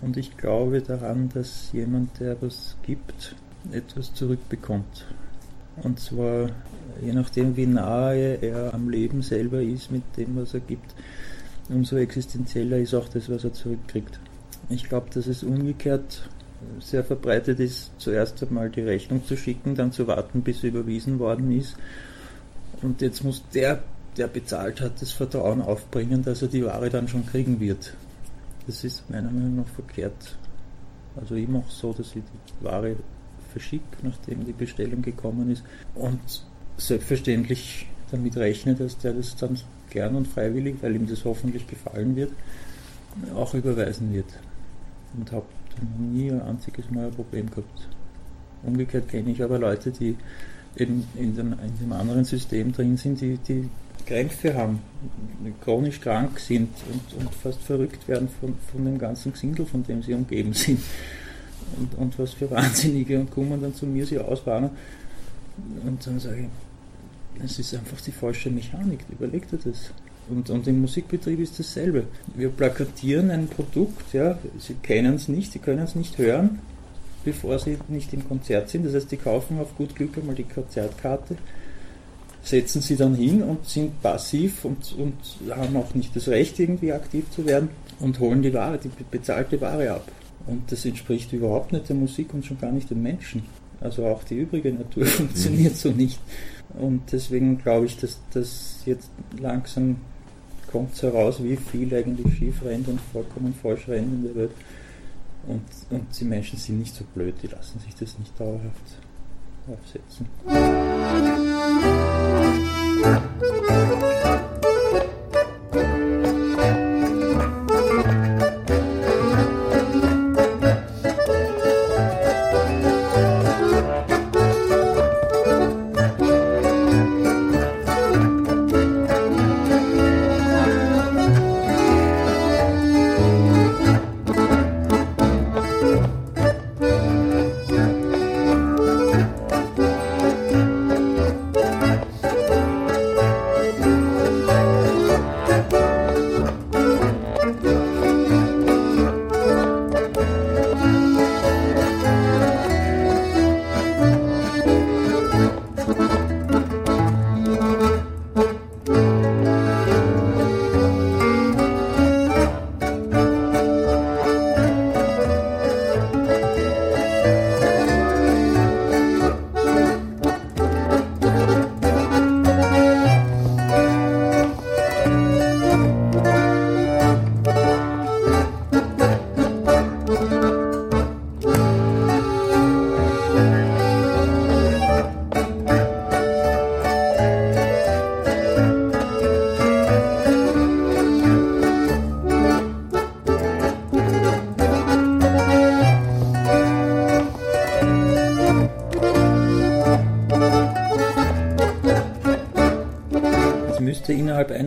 [SPEAKER 1] Und ich glaube daran, dass jemand, der was gibt, etwas zurückbekommt. Und zwar je nachdem, wie nahe er am Leben selber ist mit dem, was er gibt, umso existenzieller ist auch das, was er zurückkriegt. Ich glaube, dass es umgekehrt sehr verbreitet ist, zuerst einmal die Rechnung zu schicken, dann zu warten, bis sie überwiesen worden ist. Und jetzt muss der, der bezahlt hat, das Vertrauen aufbringen, dass er die Ware dann schon kriegen wird. Das ist meiner Meinung nach verkehrt. Also ich mache so, dass ich die Ware verschicke, nachdem die Bestellung gekommen ist. Und selbstverständlich damit rechne, dass der das dann gern und freiwillig, weil ihm das hoffentlich gefallen wird, auch überweisen wird. Und habe nie ein einziges Mal ein Problem gehabt. Umgekehrt kenne ich aber Leute, die eben in dem, in dem anderen System drin sind, die, die Krämpfe haben, chronisch krank sind und, und fast verrückt werden von, von dem ganzen Gesindel, von dem sie umgeben sind. Und, und was für Wahnsinnige und kommen dann zu mir, sie auswarnen. Und dann sage ich, es ist einfach die falsche Mechanik, überlegt ihr das. Und, und im Musikbetrieb ist dasselbe. Wir plakatieren ein Produkt, ja, sie kennen es nicht, sie können es nicht hören, bevor sie nicht im Konzert sind. Das heißt, die kaufen auf gut Glück einmal die Konzertkarte, setzen sie dann hin und sind passiv und, und haben auch nicht das Recht, irgendwie aktiv zu werden und holen die Ware, die bezahlte Ware ab. Und das entspricht überhaupt nicht der Musik und schon gar nicht den Menschen. Also auch die übrige Natur funktioniert so nicht. Und deswegen glaube ich, dass das jetzt langsam kommt heraus, wie viel eigentlich schief rennt und vollkommen falsch rennt in der Welt. Und, und die Menschen sind nicht so blöd, die lassen sich das nicht dauerhaft aufsetzen.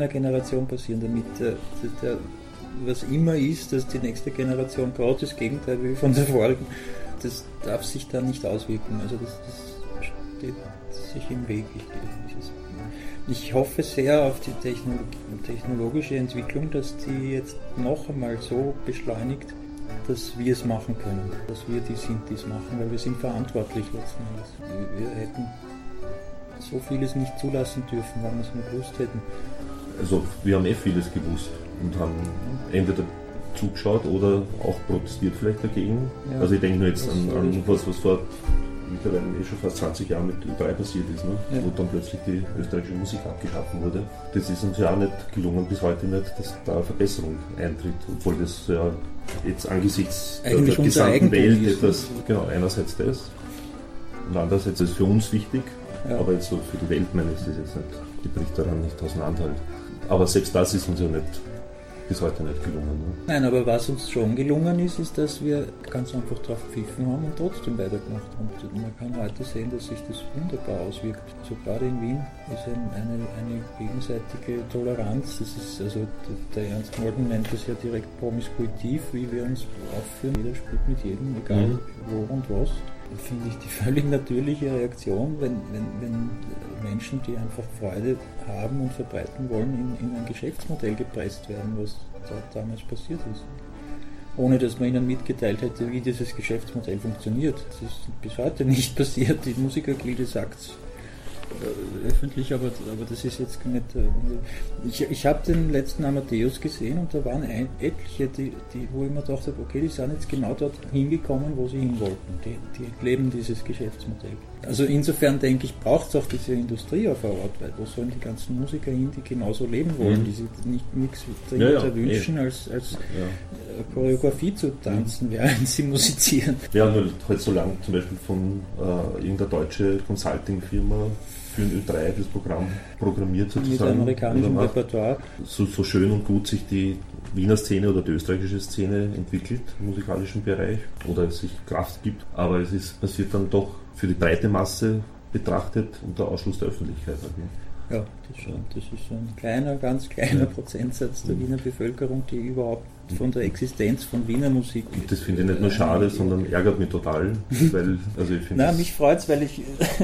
[SPEAKER 1] Generation passieren, damit äh, der, was immer ist, dass die nächste Generation gerade das Gegenteil will von der vorigen, das darf sich da nicht auswirken. Also das, das steht sich im Weg. Ich, hoffe sehr auf die technologische Entwicklung, dass die jetzt noch einmal so beschleunigt, dass wir es machen können, dass wir die sind, die es machen, weil wir sind verantwortlich letzten Endes. Wir hätten so vieles nicht zulassen dürfen, wenn wir es nur gewusst hätten
[SPEAKER 2] also wir haben eh vieles gewusst und haben entweder zugeschaut oder auch protestiert vielleicht dagegen. Ja, also ich denke nur jetzt an, an was, was vor mittlerweile eh schon fast 20 Jahren mit Ö3 passiert ist, ne? Ja. wo dann plötzlich die österreichische Musik abgeschaffen wurde. Das ist uns ja auch nicht gelungen, bis heute nicht, dass da eine Verbesserung eintritt, obwohl das ja jetzt angesichts
[SPEAKER 1] Eigentlich der, der gesamten
[SPEAKER 2] Welt etwas, genau, einerseits das und andererseits ist es für uns wichtig, ja. aber jetzt so für die Welt meine ich das jetzt nicht, die bricht daran nicht auseinanderhalten. Aber selbst das ist uns ja nicht bis heute nicht gelungen. Ne?
[SPEAKER 1] Nein, aber was uns schon gelungen ist, ist, dass wir ganz einfach drauf pfiffen haben und trotzdem weitergemacht haben. Und man kann heute sehen, dass sich das wunderbar auswirkt. Also gerade in Wien ist eine, eine gegenseitige Toleranz. Das ist also der Ernst Molden nennt das ja direkt promiskuitiv, wie wir uns aufführen. Jeder spielt mit jedem, egal mhm. wo und was finde ich die völlig natürliche Reaktion, wenn, wenn, wenn Menschen, die einfach Freude haben und verbreiten wollen, in, in ein Geschäftsmodell gepresst werden, was dort damals passiert ist. Ohne dass man ihnen mitgeteilt hätte, wie dieses Geschäftsmodell funktioniert. Das ist bis heute nicht passiert. Die Musikergilde sagt äh, öffentlich, aber, aber das ist jetzt nicht. Äh, ich ich habe den letzten Amadeus gesehen und da waren ein, etliche, die, die, wo ich mir dachte, okay, die sind jetzt genau dort hingekommen, wo sie hin wollten. Die, die leben dieses Geschäftsmodell. Also insofern denke ich, braucht es auch diese Industrie auf der Ort, weil wo sollen die ganzen Musiker hin, die genauso leben wollen, mhm. die sich nicht nichts dringender ja, ja, wünschen, eh. als, als ja. Äh, Choreografie zu tanzen, mhm. während sie musizieren.
[SPEAKER 2] Ja, nur halt so lange zum Beispiel von äh, irgendeiner deutschen Consulting-Firma für ein Ö3 das Programm programmiert sozusagen. Mit
[SPEAKER 1] amerikanischem Repertoire.
[SPEAKER 2] So, so schön und gut sich die Wiener Szene oder die österreichische Szene entwickelt im musikalischen Bereich oder es sich Kraft gibt, aber es ist passiert dann doch für die breite Masse betrachtet unter Ausschluss der Öffentlichkeit.
[SPEAKER 1] Okay. Ja, das schon. Das ist ein kleiner, ganz kleiner ja. Prozentsatz der Wiener Bevölkerung, die überhaupt von der Existenz von Wiener Musik.
[SPEAKER 2] Und das finde ich nicht nur schade, sondern ärgert mich total, weil also ich
[SPEAKER 1] finde. mich freut es, weil ich,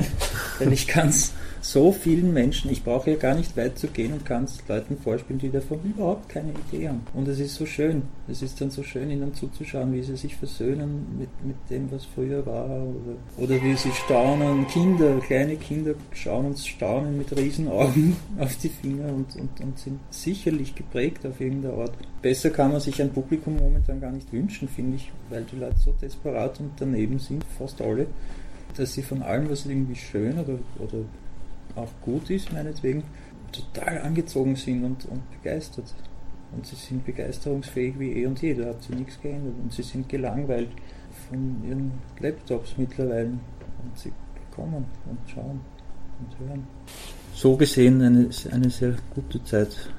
[SPEAKER 1] weil ich es so vielen Menschen, ich brauche ja gar nicht weit zu gehen und kann es Leuten vorspielen, die davon überhaupt keine Idee haben. Und es ist so schön. Es ist dann so schön, ihnen zuzuschauen, wie sie sich versöhnen mit, mit dem, was früher war. Oder, oder wie sie staunen. Kinder, kleine Kinder schauen uns staunen mit Riesenaugen auf die Finger und, und, und sind sicherlich geprägt auf irgendeiner Art. Besser kann man sich ein Publikum momentan gar nicht wünschen, finde ich, weil die Leute so desperat und daneben sind, fast alle, dass sie von allem, was irgendwie schön oder, oder auch gut ist, meinetwegen, total angezogen sind und, und begeistert. Und sie sind begeisterungsfähig wie eh und je, da hat sich nichts geändert. Und sie sind gelangweilt von ihren Laptops mittlerweile. Und sie kommen und schauen und hören. So gesehen eine, eine sehr gute Zeit.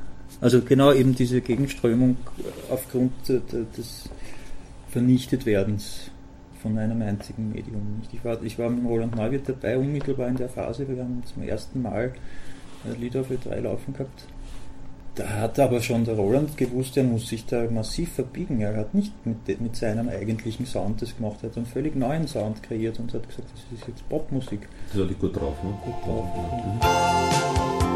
[SPEAKER 1] Also genau eben diese Gegenströmung aufgrund des Vernichtetwerdens von einem einzigen Medium nicht. Ich war, ich war mit Roland Neuwirth dabei, unmittelbar in der Phase, wir haben zum ersten Mal Lieder für drei laufen gehabt. Da hat aber schon der Roland gewusst, er muss sich da massiv verbiegen. Er hat nicht mit, mit seinem eigentlichen Sound das gemacht, er hat einen völlig neuen Sound kreiert und hat gesagt, das ist jetzt Popmusik.
[SPEAKER 2] Das hatte ich gut drauf, ne? Gut drauf.
[SPEAKER 1] Ja.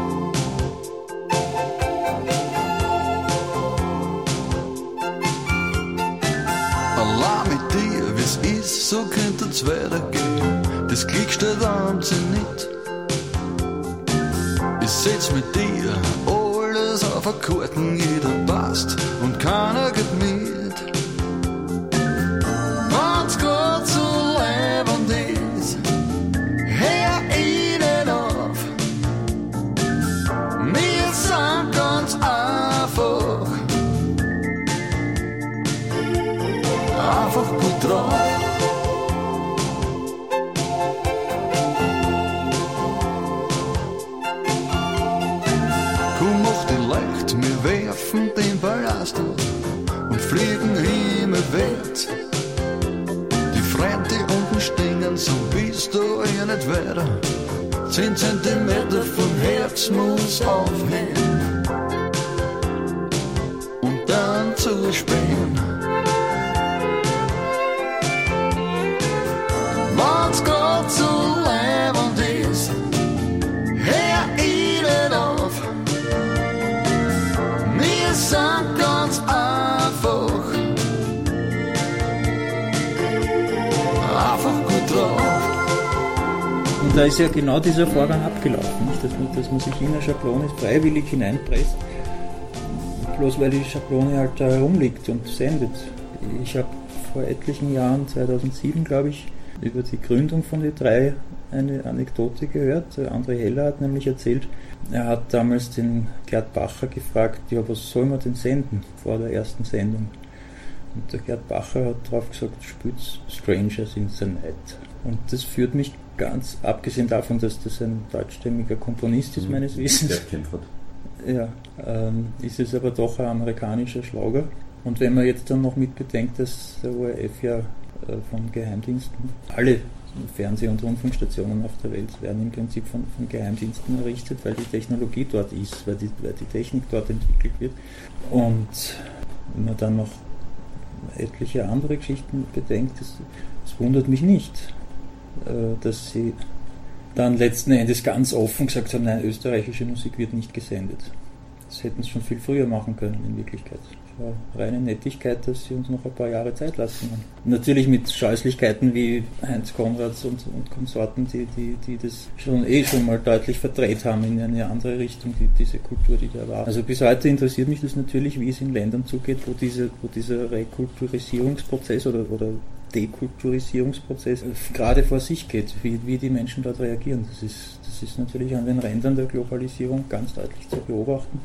[SPEAKER 3] Ist, so könnte es weitergehen. Das Glück steht am Zenit. Ich setz mit dir alles auf Karten, jeder passt und keiner geht mit. Ist ja
[SPEAKER 1] genau dieser Vorgang abgelaufen? Dass, man, dass man sich in eine Schablone freiwillig hineinpresst, bloß weil die Schablone halt da herumliegt und sendet. Ich habe vor etlichen Jahren, 2007 glaube ich, über die Gründung von E3 eine Anekdote gehört. André Heller hat nämlich erzählt, er hat damals den Gerd Bacher gefragt, ja, was soll man denn senden vor der ersten Sendung? Und der Gerd Bacher hat darauf gesagt, spielt Strangers in the Night. Und das führt mich ganz, abgesehen davon, dass das ein deutschstämmiger Komponist ist, mhm. meines Wissens. Ja, ähm, ist es aber doch ein amerikanischer Schlager. Und wenn man jetzt dann noch mitbedenkt, dass der ORF ja äh, von Geheimdiensten, alle Fernseh- und Rundfunkstationen auf der Welt werden im Prinzip von, von Geheimdiensten errichtet, weil die Technologie dort ist, weil die, weil die Technik dort entwickelt wird. Und wenn man dann noch etliche andere Geschichten bedenkt, das, das wundert mich nicht. Äh, dass sie dann letzten Endes ganz offen gesagt haben, nein, österreichische Musik wird nicht gesendet. Das hätten sie schon viel früher machen können in Wirklichkeit. Es war reine Nettigkeit, dass sie uns noch ein paar Jahre Zeit lassen haben. Natürlich mit Scheußlichkeiten wie Heinz Konrads und, und Konsorten, die, die, die das schon eh schon mal deutlich verdreht haben in eine andere Richtung, die, diese Kultur, die da war. Also bis heute interessiert mich das natürlich, wie es in Ländern zugeht, wo, diese, wo dieser Rekulturisierungsprozess oder, oder Dekulturisierungsprozess gerade vor sich geht, wie, wie die Menschen dort reagieren. Das ist, das ist natürlich an den Rändern der Globalisierung ganz deutlich zu beobachten.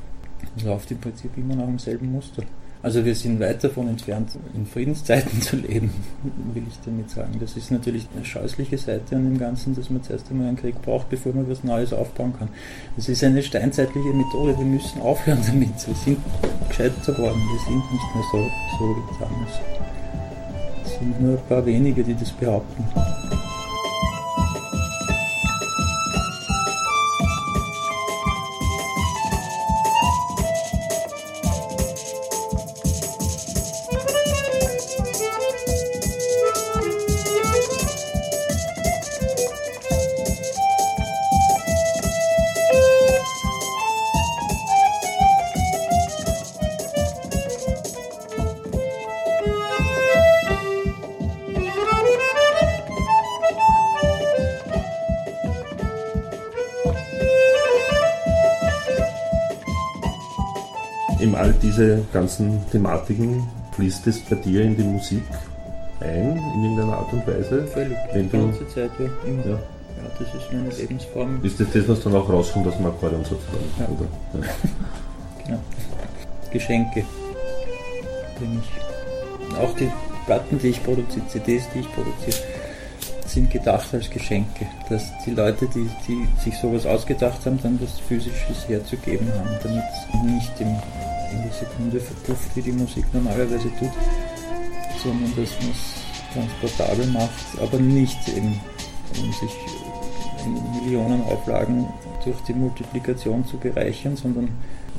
[SPEAKER 1] Es läuft im Prinzip immer nach demselben Muster. Also wir sind weit davon entfernt, in Friedenszeiten zu leben, will ich damit sagen. Das ist natürlich eine scheußliche Seite an dem Ganzen, dass man zuerst einmal einen Krieg braucht, bevor man was Neues aufbauen kann. Das ist eine steinzeitliche Methode, wir müssen aufhören damit. Wir sind gescheiter geworden, wir sind nicht mehr so, so wie damals. Sind nur ein paar wenige, die das behaupten.
[SPEAKER 2] Ganzen Thematiken, fließt es bei dir in die Musik ein, in irgendeiner Art und Weise?
[SPEAKER 1] Völlig,
[SPEAKER 2] wenn
[SPEAKER 1] die ganze Zeit, ja. Immer. Ja. ja. das ist meine Lebensform.
[SPEAKER 2] Ist das das, was dann auch rauskommt aus dem Akkordeon sozusagen?
[SPEAKER 1] Ja. Oder? ja. genau. Geschenke mich. Auch die Platten, die ich produziere, CDs, die ich produziere, sind gedacht als Geschenke. Dass die Leute, die, die sich sowas ausgedacht haben, dann was Physisches herzugeben haben, damit nicht im in die Sekunde verpufft, wie die Musik normalerweise tut, sondern dass man es transportabel macht, aber nicht eben, um sich in Millionen Auflagen durch die Multiplikation zu bereichern, sondern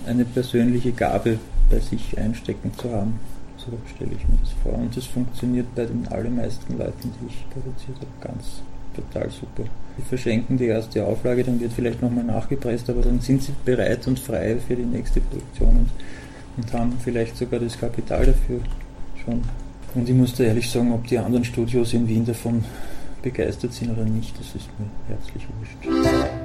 [SPEAKER 1] eine persönliche Gabe bei sich einstecken zu haben. So stelle ich mir das vor. Und das funktioniert bei den allermeisten Leuten, die ich produziert habe, ganz total super. Die verschenken die erste Auflage, dann wird vielleicht nochmal nachgepresst, aber dann sind sie bereit und frei für die nächste Produktion und, und haben vielleicht sogar das Kapital dafür schon. Und ich muss da ehrlich sagen, ob die anderen Studios in Wien davon begeistert sind oder nicht, das ist mir herzlich wurscht.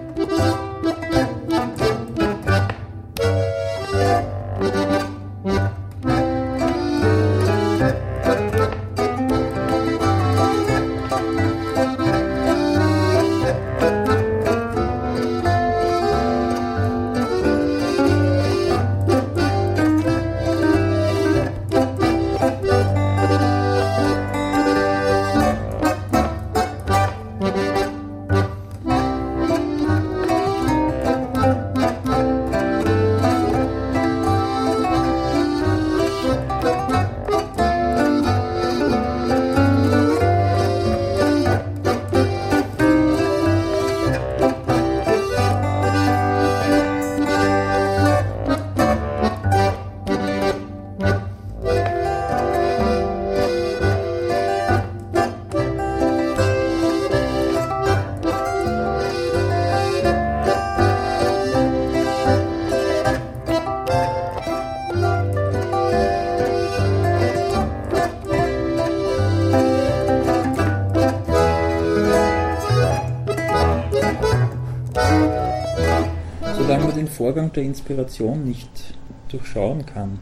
[SPEAKER 1] Der Inspiration nicht durchschauen kann,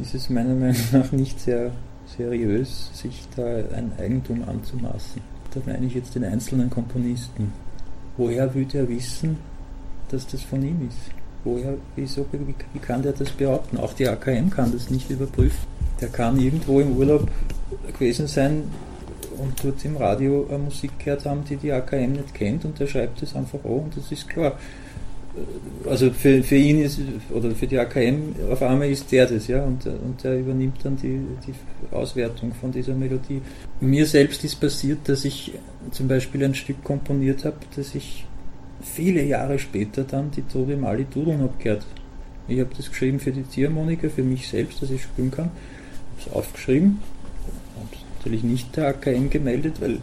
[SPEAKER 1] ist es meiner Meinung nach nicht sehr seriös, sich da ein Eigentum anzumaßen. Da meine ich jetzt den einzelnen Komponisten. Woher würde er wissen, dass das von ihm ist? Woher, wieso, wie, kann der das behaupten? Auch die AKM kann das nicht überprüfen. Der kann irgendwo im Urlaub gewesen sein und dort im Radio Musik gehört haben, die die AKM nicht kennt und der schreibt das einfach auch und das ist klar also für, für ihn ist, oder für die AKM auf einmal ist der das, ja, und, und der übernimmt dann die, die Auswertung von dieser Melodie. Mir selbst ist passiert, dass ich zum Beispiel ein Stück komponiert habe, das ich viele Jahre später dann die Tode Mali Dudeln habe gehört. Ich habe das geschrieben für die Ziehharmonika, für mich selbst, dass ich spielen kann. Habe es aufgeschrieben und natürlich nicht der AKM gemeldet, weil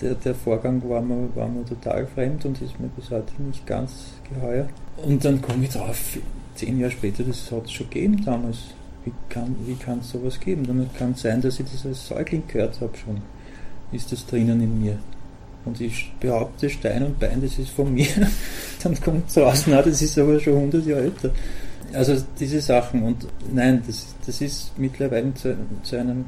[SPEAKER 1] der, der Vorgang war mir, war mir total fremd und ist mir bis heute nicht ganz geheuer. Und dann komme ich drauf, zehn Jahre später, das hat es schon gegeben damals. Wie kann wie kann es sowas geben? Dann kann es sein, dass ich das als Säugling gehört habe schon. Ist das drinnen in mir? Und ich behaupte Stein und Bein, das ist von mir. Dann kommt es raus, na, das ist aber schon 100 Jahre älter. Also diese Sachen und nein, das, das ist mittlerweile zu, zu einem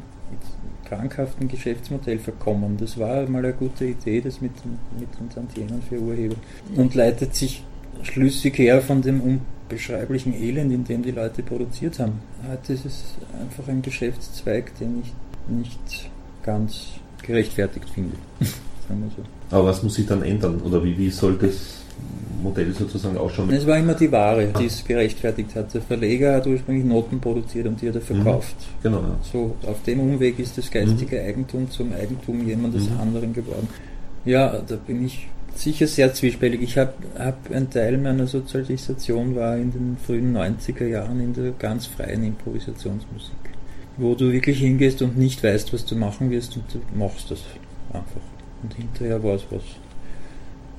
[SPEAKER 1] krankhaften Geschäftsmodell verkommen. Das war mal eine gute Idee, das mit, mit den Tantiemen für Urheber. Und leitet sich schlüssig her von dem unbeschreiblichen Elend, in dem die Leute produziert haben. Heute ist es einfach ein Geschäftszweig, den ich nicht ganz gerechtfertigt finde.
[SPEAKER 2] Sagen wir so. Aber was muss sich dann ändern? Oder wie, wie soll das Modell sozusagen ausschauen?
[SPEAKER 1] Es war immer die Ware, die es gerechtfertigt hat. Der Verleger hat ursprünglich Noten produziert und die hat er mhm. verkauft. Mhm. Genau. Ja. So, auf dem Umweg ist das geistige mhm. Eigentum zum Eigentum jemandes mhm. anderen geworden. Ja, da bin ich sicher sehr zwiespältig. Ich habe hab ein Teil meiner Sozialisation war in den frühen 90er Jahren in der ganz freien Improvisationsmusik, wo du wirklich hingehst und nicht weißt, was du machen wirst und du machst das einfach. Und hinterher war es was.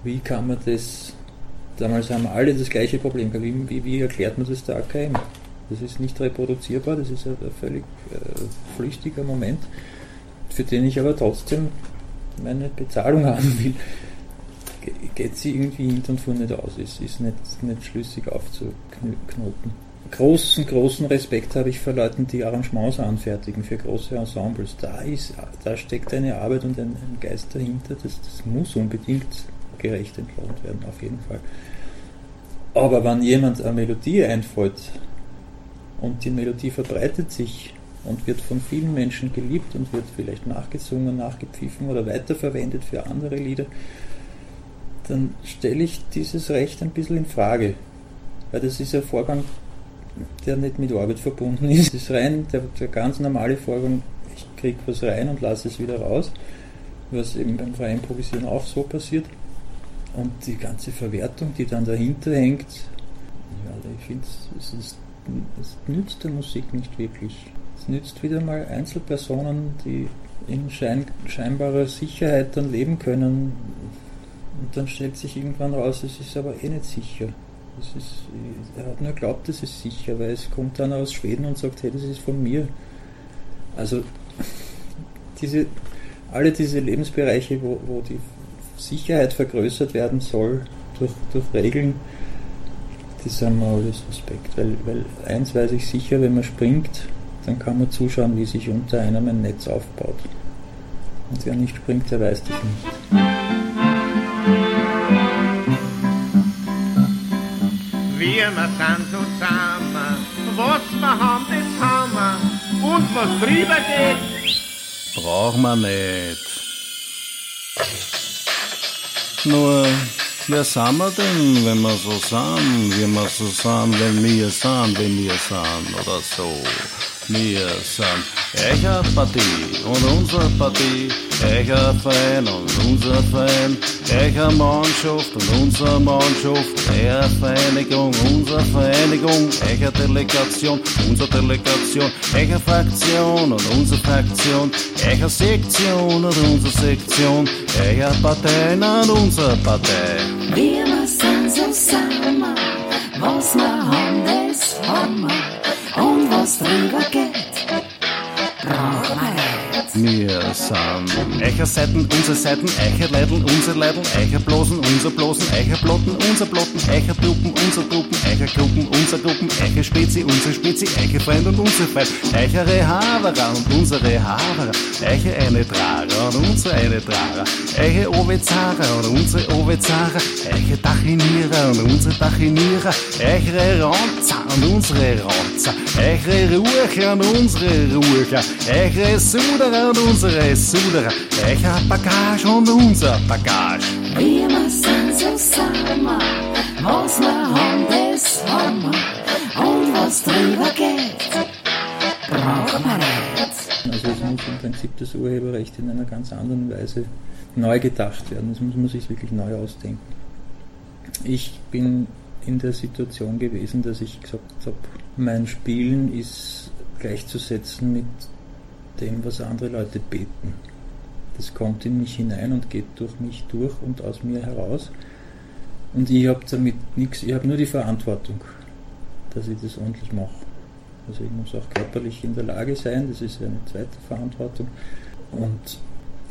[SPEAKER 1] Wie kann man das, damals haben alle das gleiche Problem gehabt, wie, wie erklärt man das der AKM? Das ist nicht reproduzierbar, das ist ein, ein völlig äh, flüchtiger Moment, für den ich aber trotzdem meine Bezahlung haben will geht sie irgendwie hinten und vorne nicht aus, ist, ist nicht, nicht schlüssig aufzuknoten. Großen, großen Respekt habe ich vor Leuten, die Arrangements anfertigen für große Ensembles. Da, ist, da steckt eine Arbeit und ein, ein Geist dahinter, das, das muss unbedingt gerecht entlohnt werden, auf jeden Fall. Aber wenn jemand eine Melodie einfällt und die Melodie verbreitet sich und wird von vielen Menschen geliebt und wird vielleicht nachgesungen, nachgepfiffen oder weiterverwendet für andere Lieder, dann stelle ich dieses Recht ein bisschen in Frage. Weil das ist ein Vorgang, der nicht mit Arbeit verbunden ist. Das ist rein der, der ganz normale Vorgang, ich kriege was rein und lasse es wieder raus, was eben beim freien Improvisieren auch so passiert. Und die ganze Verwertung, die dann dahinter hängt, ja, ich finde, es, es, es nützt der Musik nicht wirklich. Es nützt wieder mal Einzelpersonen, die in schein, scheinbarer Sicherheit dann leben können, und dann stellt sich irgendwann raus, es ist aber eh nicht sicher. Es ist, er hat nur geglaubt, es ist sicher, weil es kommt dann aus Schweden und sagt, hey, das ist von mir. Also diese, alle diese Lebensbereiche, wo, wo die Sicherheit vergrößert werden soll durch, durch Regeln, die sind mir alles suspekt. Weil, weil eins weiß ich sicher, wenn man springt, dann kann man zuschauen, wie sich unter einem ein Netz aufbaut. Und wer nicht springt, der weiß das nicht.
[SPEAKER 6] Wir sind zusammen, was wir haben, das haben wir. Und was drüber geht,
[SPEAKER 7] braucht man nicht. Nur, wer sind wir denn, wenn wir so sind, wie wir so sind, wenn wir sind, wenn wir sind, oder so. Wir sind Echer Partie und unsere Partie, Echer Verein und unser Verein, Echer Mannschaft und unsere Mannschaft, Echer Vereinigung, unsere Vereinigung, Echer Delegation, unsere Delegation, Echer Fraktion und unsere Fraktion, Echer Sektion und unsere Sektion, Echer Parteien und unsere Partei.
[SPEAKER 8] Wir sind zusammen, was wir haben, das haben wir und was drüber geht, braucht man
[SPEAKER 7] wir sind Eicher Seiten, unsere Seiten, Eicher Leideln, unser Leideln, Eicher Blosen, unser Blosen, Eicher Plotten, unser Plotten, Eicher Truppen, unser Gruppen, unser Gruppen, Eicher Spezi, unser Spezi, Eicher Freund und unser Freund, Eichere Haverer und unsere Haverer, Eiche eine Trager und unsere eine Trager, Eiche Ovezara und unsere Ovezara, Eiche Tachinierer und unsere Tachinierer, Eichere Ronza und unsere Ronza, Eichere Rucher und unsere Rucher, Eichere Suderer und unsere Suderer, Eicher Bagage und unser Bagage.
[SPEAKER 8] Wir sind zusammen, was wir haben, das haben wir. Und was drüber geht, braucht man nicht.
[SPEAKER 1] Also es muss im Prinzip das Urheberrecht in einer ganz anderen Weise neu gedacht werden. Das muss man sich wirklich neu ausdenken. Ich bin in der Situation gewesen, dass ich gesagt habe, mein Spielen ist gleichzusetzen mit dem, was andere Leute beten. Das kommt in mich hinein und geht durch mich durch und aus mir heraus. Und ich habe damit nichts, ich habe nur die Verantwortung. dass ich das ordentlich mache. Also ich muss auch körperlich in der Lage sein, das ist eine zweite Verantwortung. Und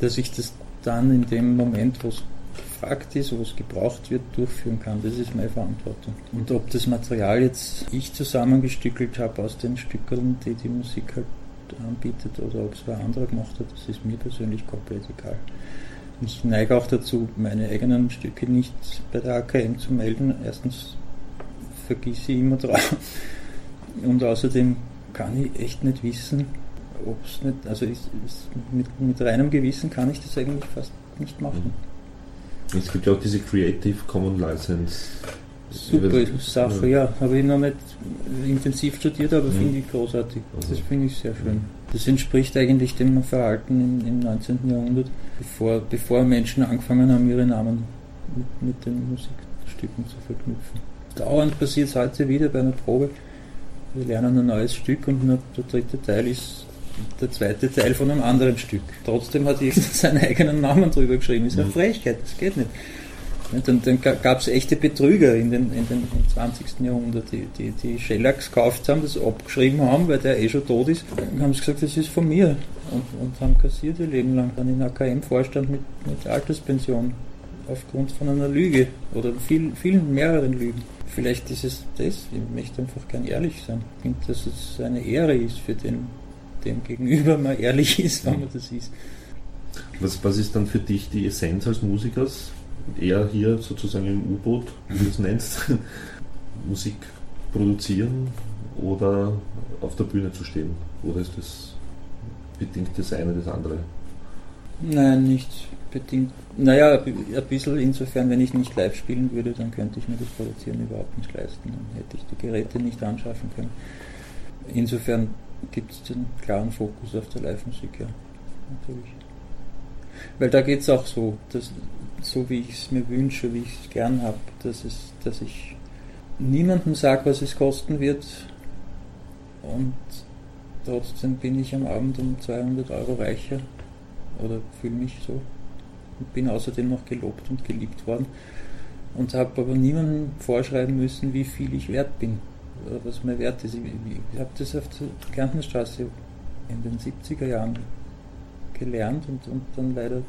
[SPEAKER 1] dass ich das dann in dem Moment, wo es gefragt ist, wo es gebraucht wird, durchführen kann, das ist meine Verantwortung. Und ob das Material jetzt ich zusammengestückelt habe aus den Stückeln, die die Musik halt anbietet, oder ob es wer anderer gemacht hat, das ist mir persönlich komplett egal. Ich neige auch dazu, meine eigenen Stücke nicht bei der AKM zu melden. Erstens vergisse ich immer drauf. Und außerdem kann ich echt nicht wissen, ob es nicht, also ist, mit, mit reinem Gewissen kann ich das eigentlich fast nicht machen.
[SPEAKER 2] Es gibt ja auch diese Creative Common License.
[SPEAKER 1] Super Sache, ja. Habe ich noch nicht intensiv studiert, aber
[SPEAKER 2] Mhm.
[SPEAKER 1] finde ich großartig.
[SPEAKER 2] Also.
[SPEAKER 1] Das finde ich sehr schön. Das entspricht eigentlich dem Verhalten im, im 19. Jahrhundert, bevor, bevor Menschen angefangen haben, ihre Namen mit, mit den Musikstücken zu verknüpfen. Dauernd passiert es heute wieder bei einer Probe. Wir lernen ein neues Stück und nur der dritte Teil ist der zweite Teil von einem anderen Stück. Trotzdem hat jeder seinen eigenen Namen drüber geschrieben. Ist eine
[SPEAKER 2] Mhm.
[SPEAKER 1] Frechheit, das geht nicht. Dann, dann gab es echte Betrüger in den, in den, im 20. Jahrhundert, die, die, die Shellacks gekauft haben, das abgeschrieben haben, weil der eh schon tot ist. Dann haben sie gesagt, das ist von mir. Und, und haben kassiert ihr Leben lang. Dann in AKM-Vorstand mit, mit Alterspension. Aufgrund von einer Lüge. Oder viel, vielen mehreren Lügen. Vielleicht ist es das. Ich möchte einfach gern ehrlich sein. Ich finde, dass es eine Ehre ist für den, dem Gegenüber man ehrlich ist, wenn man das ist.
[SPEAKER 2] Was, was ist dann für dich die Essenz als Musikers? Eher hier sozusagen im U-Boot, wie du es nennst, Musik produzieren oder auf der Bühne zu stehen? Oder ist das bedingt das eine das andere?
[SPEAKER 1] Nein, nicht bedingt. Naja, ein bisschen insofern, wenn ich nicht live spielen würde, dann könnte ich mir das Produzieren überhaupt nicht leisten. Dann hätte ich die Geräte nicht anschaffen können. Insofern gibt es den klaren Fokus auf der Live-Musik, ja. Natürlich. Weil da geht es auch so, dass, so wie ich es mir wünsche, wie ich es gern habe, dass, es, dass ich niemandem sage, was es kosten wird. Und trotzdem bin ich am Abend um 200 Euro reicher oder fühle mich so. Und bin außerdem noch gelobt und geliebt worden. Und habe aber niemandem vorschreiben müssen, wie viel ich wert bin oder was mein Wert ist. Ich, ich habe das auf der Kärntnerstraße in den 70er Jahren gelernt und, und dann leider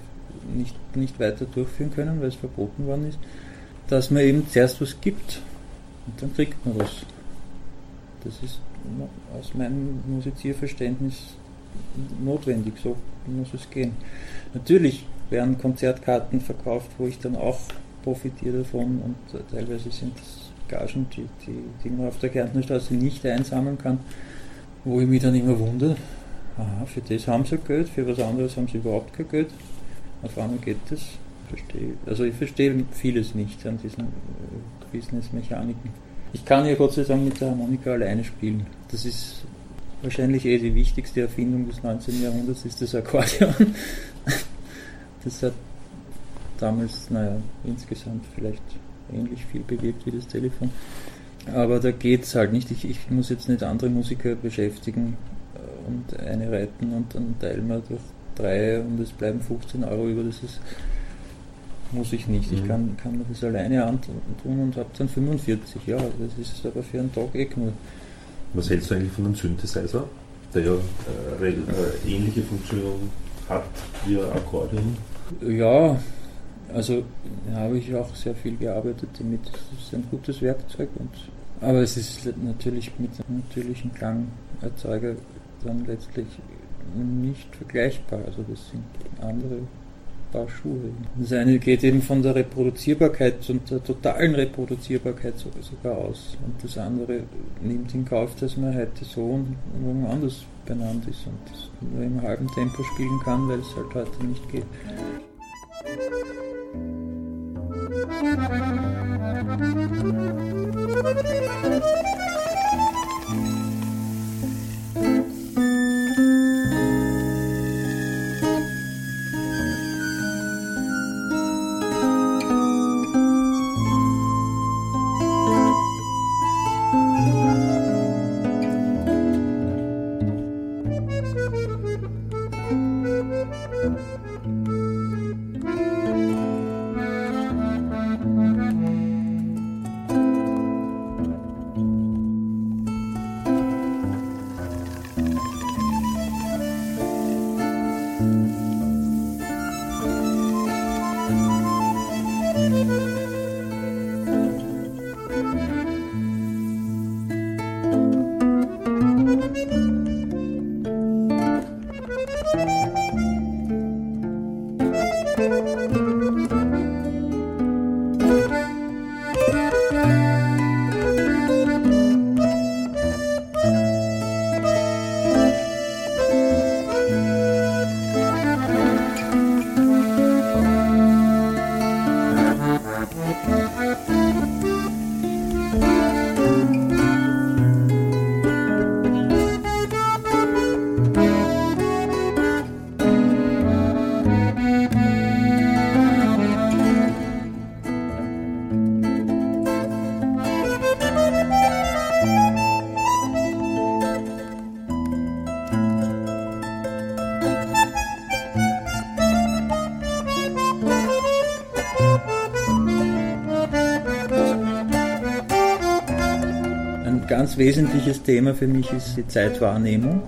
[SPEAKER 1] nicht, nicht weiter durchführen können, weil es verboten worden ist, dass man eben zuerst was gibt und dann kriegt man was. Das ist aus meinem Musizierverständnis notwendig, so muss es gehen. Natürlich werden Konzertkarten verkauft, wo ich dann auch profitiere davon und teilweise sind das Gagen, die, die, die man auf der Kärntnerstraße nicht einsammeln kann, wo ich mich dann immer wundere, aha, für das haben sie Geld, für was anderes haben sie überhaupt kein Geld. Auf einmal geht das. Also ich verstehe vieles nicht an diesen äh, Business-Mechaniken. Ich kann ja Gott sei Dank mit der Harmonika alleine spielen. Das ist wahrscheinlich eh die wichtigste Erfindung des 19. Jahrhunderts, ist das Akkordeon. Das hat damals, naja, insgesamt vielleicht ähnlich viel bewirkt wie das Telefon. Aber da geht es halt nicht. Ich, ich muss jetzt nicht andere Musiker beschäftigen äh, und eine reiten und dann teilen wir durch drei und es bleiben 15 Euro über. Das ist, muss ich nicht. Ich
[SPEAKER 2] Mhm.
[SPEAKER 1] kann, kann mir das alleine antun und habe dann 45. Ja, das ist aber für einen Tag eh genug.
[SPEAKER 2] Was hältst du eigentlich von einem Synthesizer, der ja äh, äh, ähnliche Funktionen hat wie ein Akkordeon?
[SPEAKER 1] Ja, also habe ich auch sehr viel gearbeitet damit. Das ist ein gutes Werkzeug. Und, aber es ist natürlich mit einem natürlichen Klangerzeuger dann letztlich nicht vergleichbar. Also das sind andere Paar Schuhe. Das eine geht eben von der Reproduzierbarkeit und der totalen Reproduzierbarkeit sogar aus. Und das andere nimmt in Kauf, dass man heute so und morgen anders benannt ist und das nur im halben Tempo spielen kann, weil es halt heute nicht geht. Musik wesentliches Thema für mich ist die Zeitwahrnehmung,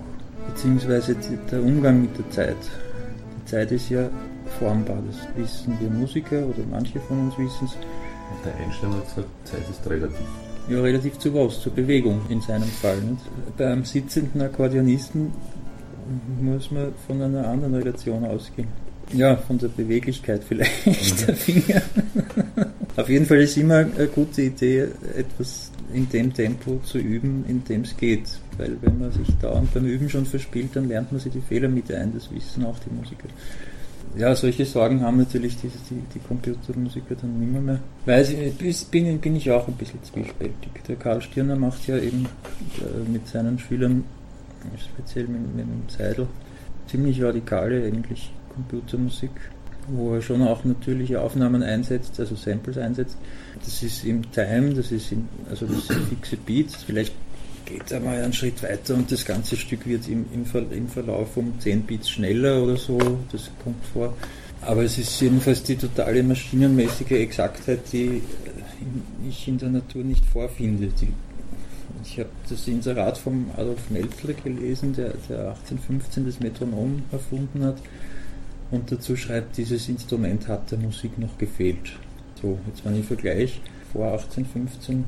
[SPEAKER 1] beziehungsweise der Umgang mit der Zeit. Die Zeit ist ja formbar, das wissen wir Musiker oder manche von uns wissen es.
[SPEAKER 2] Der Einstein hat gesagt, Zeit ist relativ.
[SPEAKER 1] Ja, relativ zu was? Zur Bewegung in seinem Fall. Nicht? Beim sitzenden Akkordeonisten muss man von einer anderen Relation ausgehen. Ja, von der Beweglichkeit vielleicht der Finger. Auf jeden Fall ist immer eine gute Idee, etwas in dem Tempo zu üben, in dem es geht. Weil wenn man sich dauernd beim Üben schon verspielt, dann lernt man sich die Fehler mit ein. Das wissen auch die Musiker. Ja, solche Sorgen haben natürlich die, die, die Computermusiker dann nimmer mehr. Weil ich, bin, bin ich auch ein bisschen zwiespältig. Der Karl Stirner macht ja eben äh, mit seinen Schülern, speziell mit, mit dem Seidel, ziemlich radikale eigentlich Computermusik, wo er schon auch natürliche Aufnahmen einsetzt, also Samples einsetzt. Das ist im Time, das ist in, also das sind fixe Beats, vielleicht geht er mal einen Schritt weiter und das ganze Stück wird im, im, Ver, im Verlauf um 10 Beats schneller oder so, das kommt vor. Aber es ist jedenfalls die totale maschinenmäßige Exaktheit, die ich in der Natur nicht vorfinde. Die, ich habe das Inserat vom Adolf Meltler gelesen, der, der 1815 das Metronom erfunden hat und dazu schreibt, dieses Instrument hat der Musik noch gefehlt. So, jetzt wenn ich vergleiche vor 1815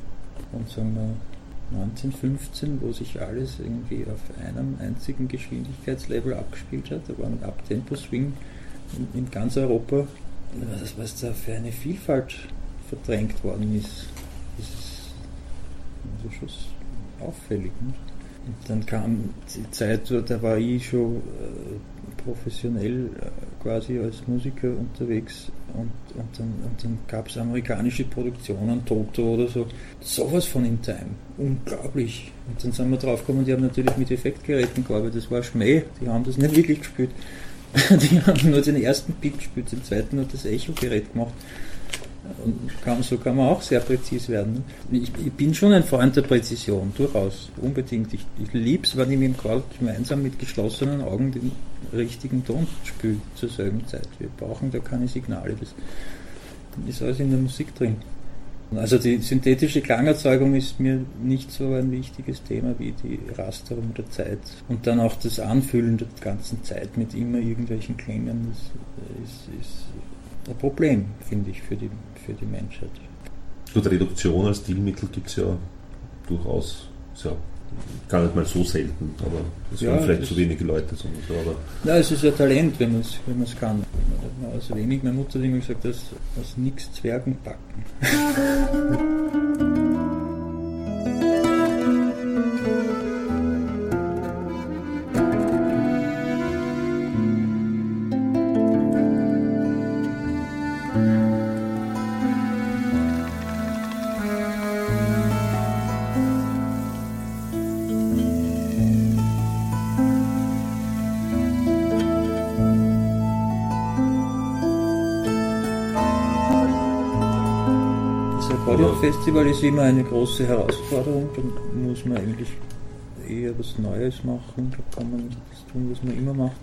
[SPEAKER 1] und sagen wir 1915, wo sich alles irgendwie auf einem einzigen Geschwindigkeitslevel abgespielt hat, da war ein Abtempo-Swing in, in ganz Europa, was, was da für eine Vielfalt verdrängt worden ist, das ist also schon auffällig. Ne? Und dann kam die Zeit, da war ich schon äh, professionell äh, quasi als Musiker unterwegs und, und dann, und dann gab es amerikanische Produktionen, Toto oder so, sowas von in Time, unglaublich. Und dann sind wir draufgekommen, die haben natürlich mit Effektgeräten gearbeitet, das war Schmäh, die haben das nicht wirklich gespielt. Die haben nur den ersten Beat gespielt, den zweiten hat das Echo-Gerät gemacht. Kann, so kann man auch sehr präzise werden. Ich, ich bin schon ein Freund der Präzision, durchaus, unbedingt. Ich, ich liebe es, wenn ich mit dem Karl gemeinsam mit geschlossenen Augen den richtigen Ton spiele zur selben Zeit. Wir brauchen da keine Signale, das ist alles in der Musik drin. Also die synthetische Klangerzeugung ist mir nicht so ein wichtiges Thema wie die Rasterung der Zeit. Und dann auch das Anfüllen der ganzen Zeit mit immer irgendwelchen Klängen, das ist, ist ein Problem, finde ich, für die, für die Menschheit.
[SPEAKER 2] Gut, Reduktion als Stilmittel gibt es ja durchaus, ja gar nicht mal so selten, aber es
[SPEAKER 1] Ja,
[SPEAKER 2] waren vielleicht zu wenige Leute, so, aber
[SPEAKER 1] Na, es ist ein Talent, wenn man es wenn man's kann. Also wenig, meine Mutter hat immer gesagt, dass aus nichts Zwergen backen. Akkordeonfestival ist immer eine große Herausforderung. Da muss man eigentlich eher was Neues machen. Da kann man das tun, was man immer macht.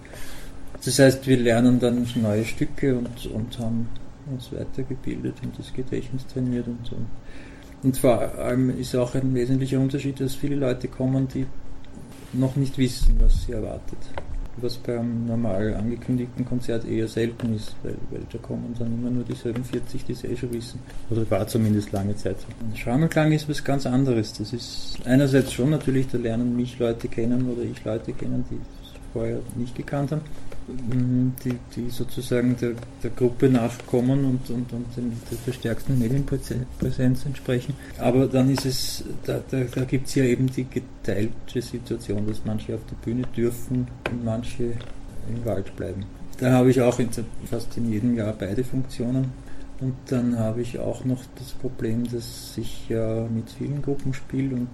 [SPEAKER 1] Das heißt, wir lernen dann neue Stücke und, und haben uns weitergebildet und das Gedächtnis trainiert und, und, und vor allem ist auch ein wesentlicher Unterschied, dass viele Leute kommen, die noch nicht wissen, was sie erwartet. Was beim normal angekündigten Konzert eher selten ist, weil, weil da kommen dann immer nur dieselben 40, die es eh schon wissen. Oder war zumindest lange Zeit so. Schrammelklang ist was ganz anderes. Das ist einerseits schon natürlich, da lernen mich Leute kennen oder ich Leute kennen, die es vorher nicht gekannt haben, die, die sozusagen der, der Gruppe nachkommen und, und, und dem, der verstärkten Medienpräsenz entsprechen. Aber dann ist es, da, da, da gibt es ja eben die geteilte Situation, dass manche auf der Bühne dürfen und manche im Wald bleiben. Da habe ich auch in, fast in jedem Jahr beide Funktionen. Und dann habe ich auch noch das Problem, dass ich ja mit vielen Gruppen spiele und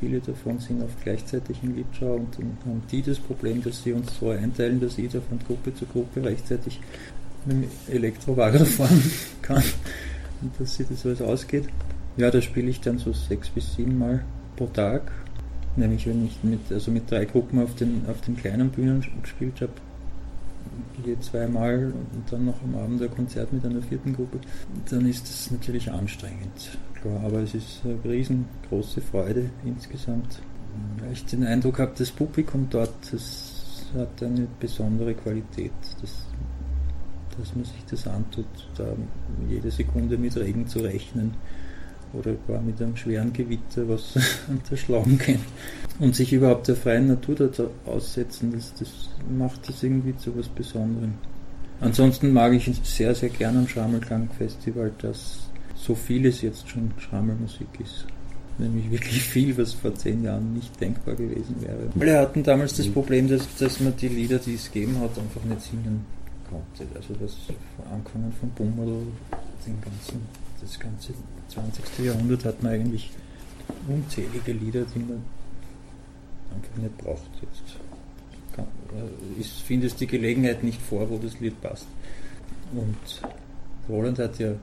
[SPEAKER 1] viele davon sind oft gleichzeitig in Liedschau und dann haben die das Problem, dass sie uns so einteilen, dass jeder von Gruppe zu Gruppe rechtzeitig mit dem Elektrowagen fahren kann und dass sich das alles ausgeht. Ja, da spiele ich dann so sechs bis sieben Mal pro Tag. Nämlich wenn ich mit, also mit drei Gruppen auf den, auf den kleinen Bühnen gespielt habe, je zweimal und dann noch am Abend ein Konzert mit einer vierten Gruppe, dann ist das natürlich anstrengend. Klar, aber es ist eine riesengroße Freude insgesamt. Weil ich den Eindruck habe, das Publikum dort, das hat eine besondere Qualität. Das, dass man sich das antut, da jede Sekunde mit Regen zu rechnen oder gar mit einem schweren Gewitter, was unterschlagen kann. Und sich überhaupt der freien Natur dort aussetzen, das, das macht das irgendwie zu was Besonderem. Ansonsten mag ich sehr, sehr gern am Schrammelklang-Festival, dass so vieles jetzt schon Schrammelmusik ist. Nämlich wirklich viel, was vor zehn Jahren nicht denkbar gewesen wäre. Wir hatten damals das Problem, dass, dass man die Lieder, die es gegeben hat, einfach nicht singen konnte. Also das angefangen von Bummel, den ganzen, das ganze 20. Jahrhundert hat man eigentlich unzählige Lieder, die man einfach nicht braucht. Jetzt kann, äh, ist, findest die Gelegenheit nicht vor, wo das Lied passt. Und Roland hat ja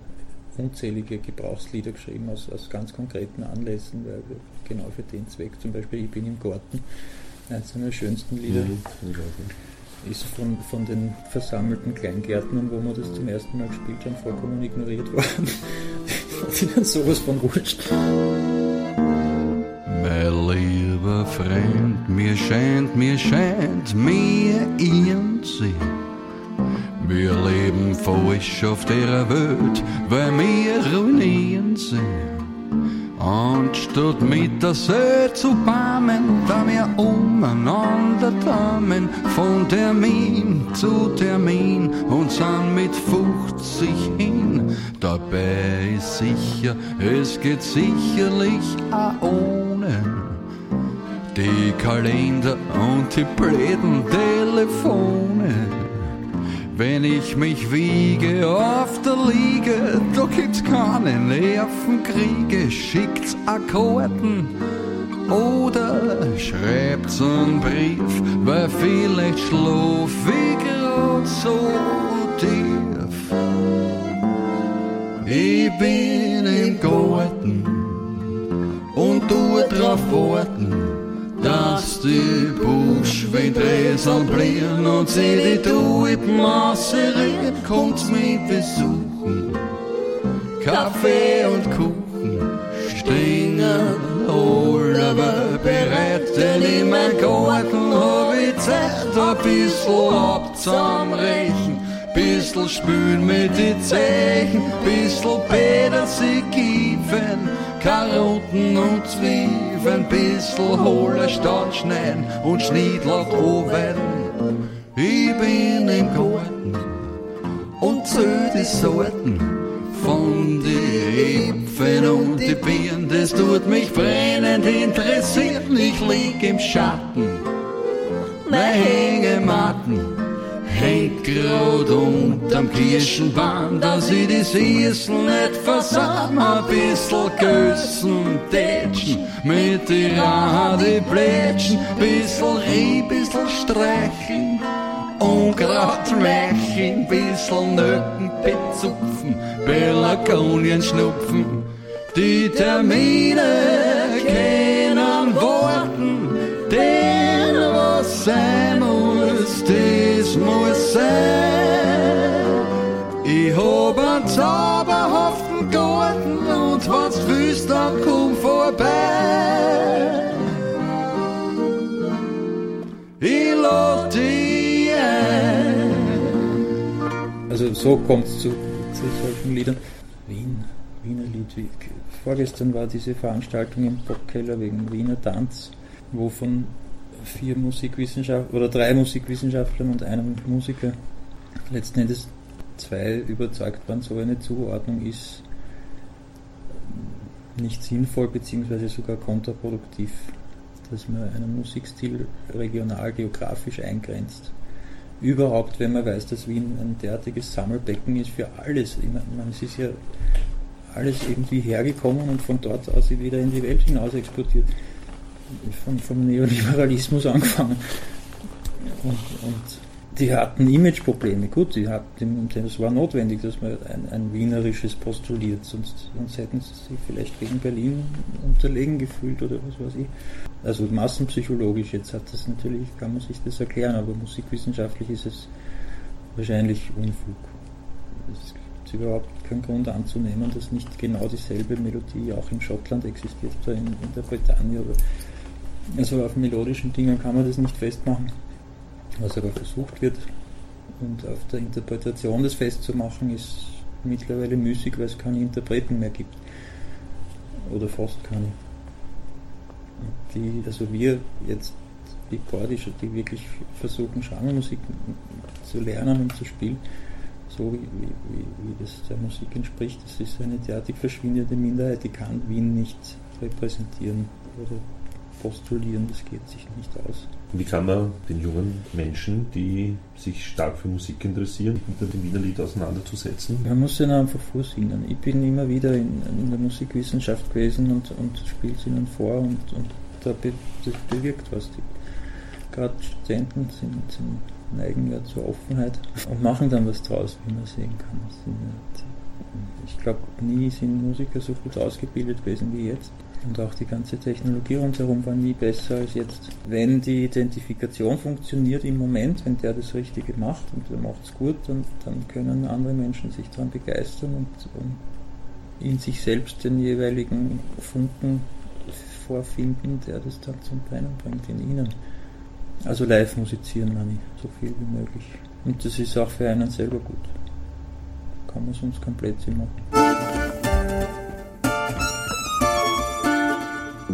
[SPEAKER 1] unzählige Gebrauchslieder geschrieben aus, aus ganz konkreten Anlässen, weil genau für den Zweck, zum Beispiel Ich bin im Garten, eines seiner schönsten Lieder,
[SPEAKER 2] Mhm.
[SPEAKER 1] Ist von, von den versammelten Kleingärtnern, wo wir das zum ersten Mal gespielt haben, vollkommen ignoriert worden. Hat ihnen sowas von wurscht.
[SPEAKER 3] Mein lieber Freund, mir scheint, mir scheint, mir ihn sehen. Wir leben falsch auf der Welt, weil wir ruinieren sind. Anstatt mit der See zu barmen, da wir umeinander damen, von Termin zu Termin und sind mit 50 hin. Dabei ist sicher, es geht sicherlich auch ohne die Kalender und die blöden Telefone. Wenn ich mich wiege auf der Liege, da gibt's keine Nervenkriege. Schickt's Akkorden oder schreibt's einen Brief, weil vielleicht schlaf ich grad so tief. Ich bin im Garten und tu drauf warten, dass die Buschwindräsel blieren und sie die Tulpen masserieren, kommt mich besuchen. Kaffee und Kuchen stehen alle bereit, denn in meinem Garten hab ich Zeit, ein bisschen abzusammenrechen, bissl spülen mit die Zeichen, bissl Petersilie Karotten und Zwiebeln, bissl hohler Stand schneiden und Schniedler oben. Ich bin im Garten und zähl die Sorten von die Äpfeln und die Birnen, das tut mich brennend interessieren. Ich lieg im Schatten, mein Hängematten hängt grad unterm Kirschenbaum, dass ich die Süßen nicht versam, ein bissl Gössen tätschen, mit die Rade plätschen, bissl Rie, bissl streicheln, Unkraut schmeicheln, bissl Nöcken bezupfen, Pelargonien schnupfen, die Termine können warten, denn was sein zauberhaften Garten und was willst, dann komm vorbei. Ich lad dich.
[SPEAKER 1] Also so kommt es zu, zu solchen Liedern. Wien, Wiener Lied. Wie- Vorgestern war diese Veranstaltung im Bockkeller wegen Wiener Tanz, wo von vier Musikwissenschaftlern oder drei Musikwissenschaftlern und einem Musiker letzten Endes zwei überzeugt waren, so eine Zuordnung ist nicht sinnvoll beziehungsweise sogar kontraproduktiv, dass man einen Musikstil regional geografisch eingrenzt. überhaupt, wenn man weiß, dass Wien ein derartiges Sammelbecken ist für alles. Ich meine, es ist ja alles irgendwie hergekommen und von dort aus wieder in die Welt hinaus exportiert. Von, vom Neoliberalismus angefangen. Und, und die hatten Imageprobleme. Gut, die hatten, es war notwendig, dass man ein, ein wienerisches postuliert, sonst, sonst hätten sie sich vielleicht gegen Berlin unterlegen gefühlt oder was weiß ich. Also massenpsychologisch jetzt hat das natürlich, kann man sich das erklären, aber musikwissenschaftlich ist es wahrscheinlich Unfug. Es gibt überhaupt keinen Grund anzunehmen, dass nicht genau dieselbe Melodie auch in Schottland existiert oder in, in der Bretagne. Oder, also auf melodischen Dingen kann man das nicht festmachen. Was aber versucht wird und auf der Interpretation das festzumachen, ist mittlerweile müßig, weil es keine Interpreten mehr gibt. Oder fast keine. Die, also wir jetzt, die Kordischer, die wirklich versuchen, Genremusik zu lernen und zu spielen, so wie, wie, wie das der Musik entspricht, das ist eine derartig verschwindende Minderheit, die kann Wien nicht repräsentieren oder postulieren, das geht sich nicht aus.
[SPEAKER 2] Wie kann man den jungen Menschen, die sich stark für Musik interessieren, mit dem Wiener Lied auseinanderzusetzen?
[SPEAKER 1] Man muss ihnen einfach vorsingen. Ich bin immer wieder in, in der Musikwissenschaft gewesen und, und spiele es ihnen vor und, und da be, das bewirkt was. Gerade Studenten sind, sind, neigen ja zur Offenheit und machen dann was draus, wie man sehen kann. Ich glaube, nie sind Musiker so gut ausgebildet gewesen wie jetzt. Und auch die ganze Technologie rundherum war nie besser als jetzt. Wenn die Identifikation funktioniert im Moment, wenn der das Richtige macht und der macht es gut, dann, dann können andere Menschen sich daran begeistern und, und in sich selbst den jeweiligen Funken vorfinden, der das dann zum Brennen bringt in ihnen. Also live musizieren, meine so viel wie möglich. Und das ist auch für einen selber gut. Kann man sonst komplett machen.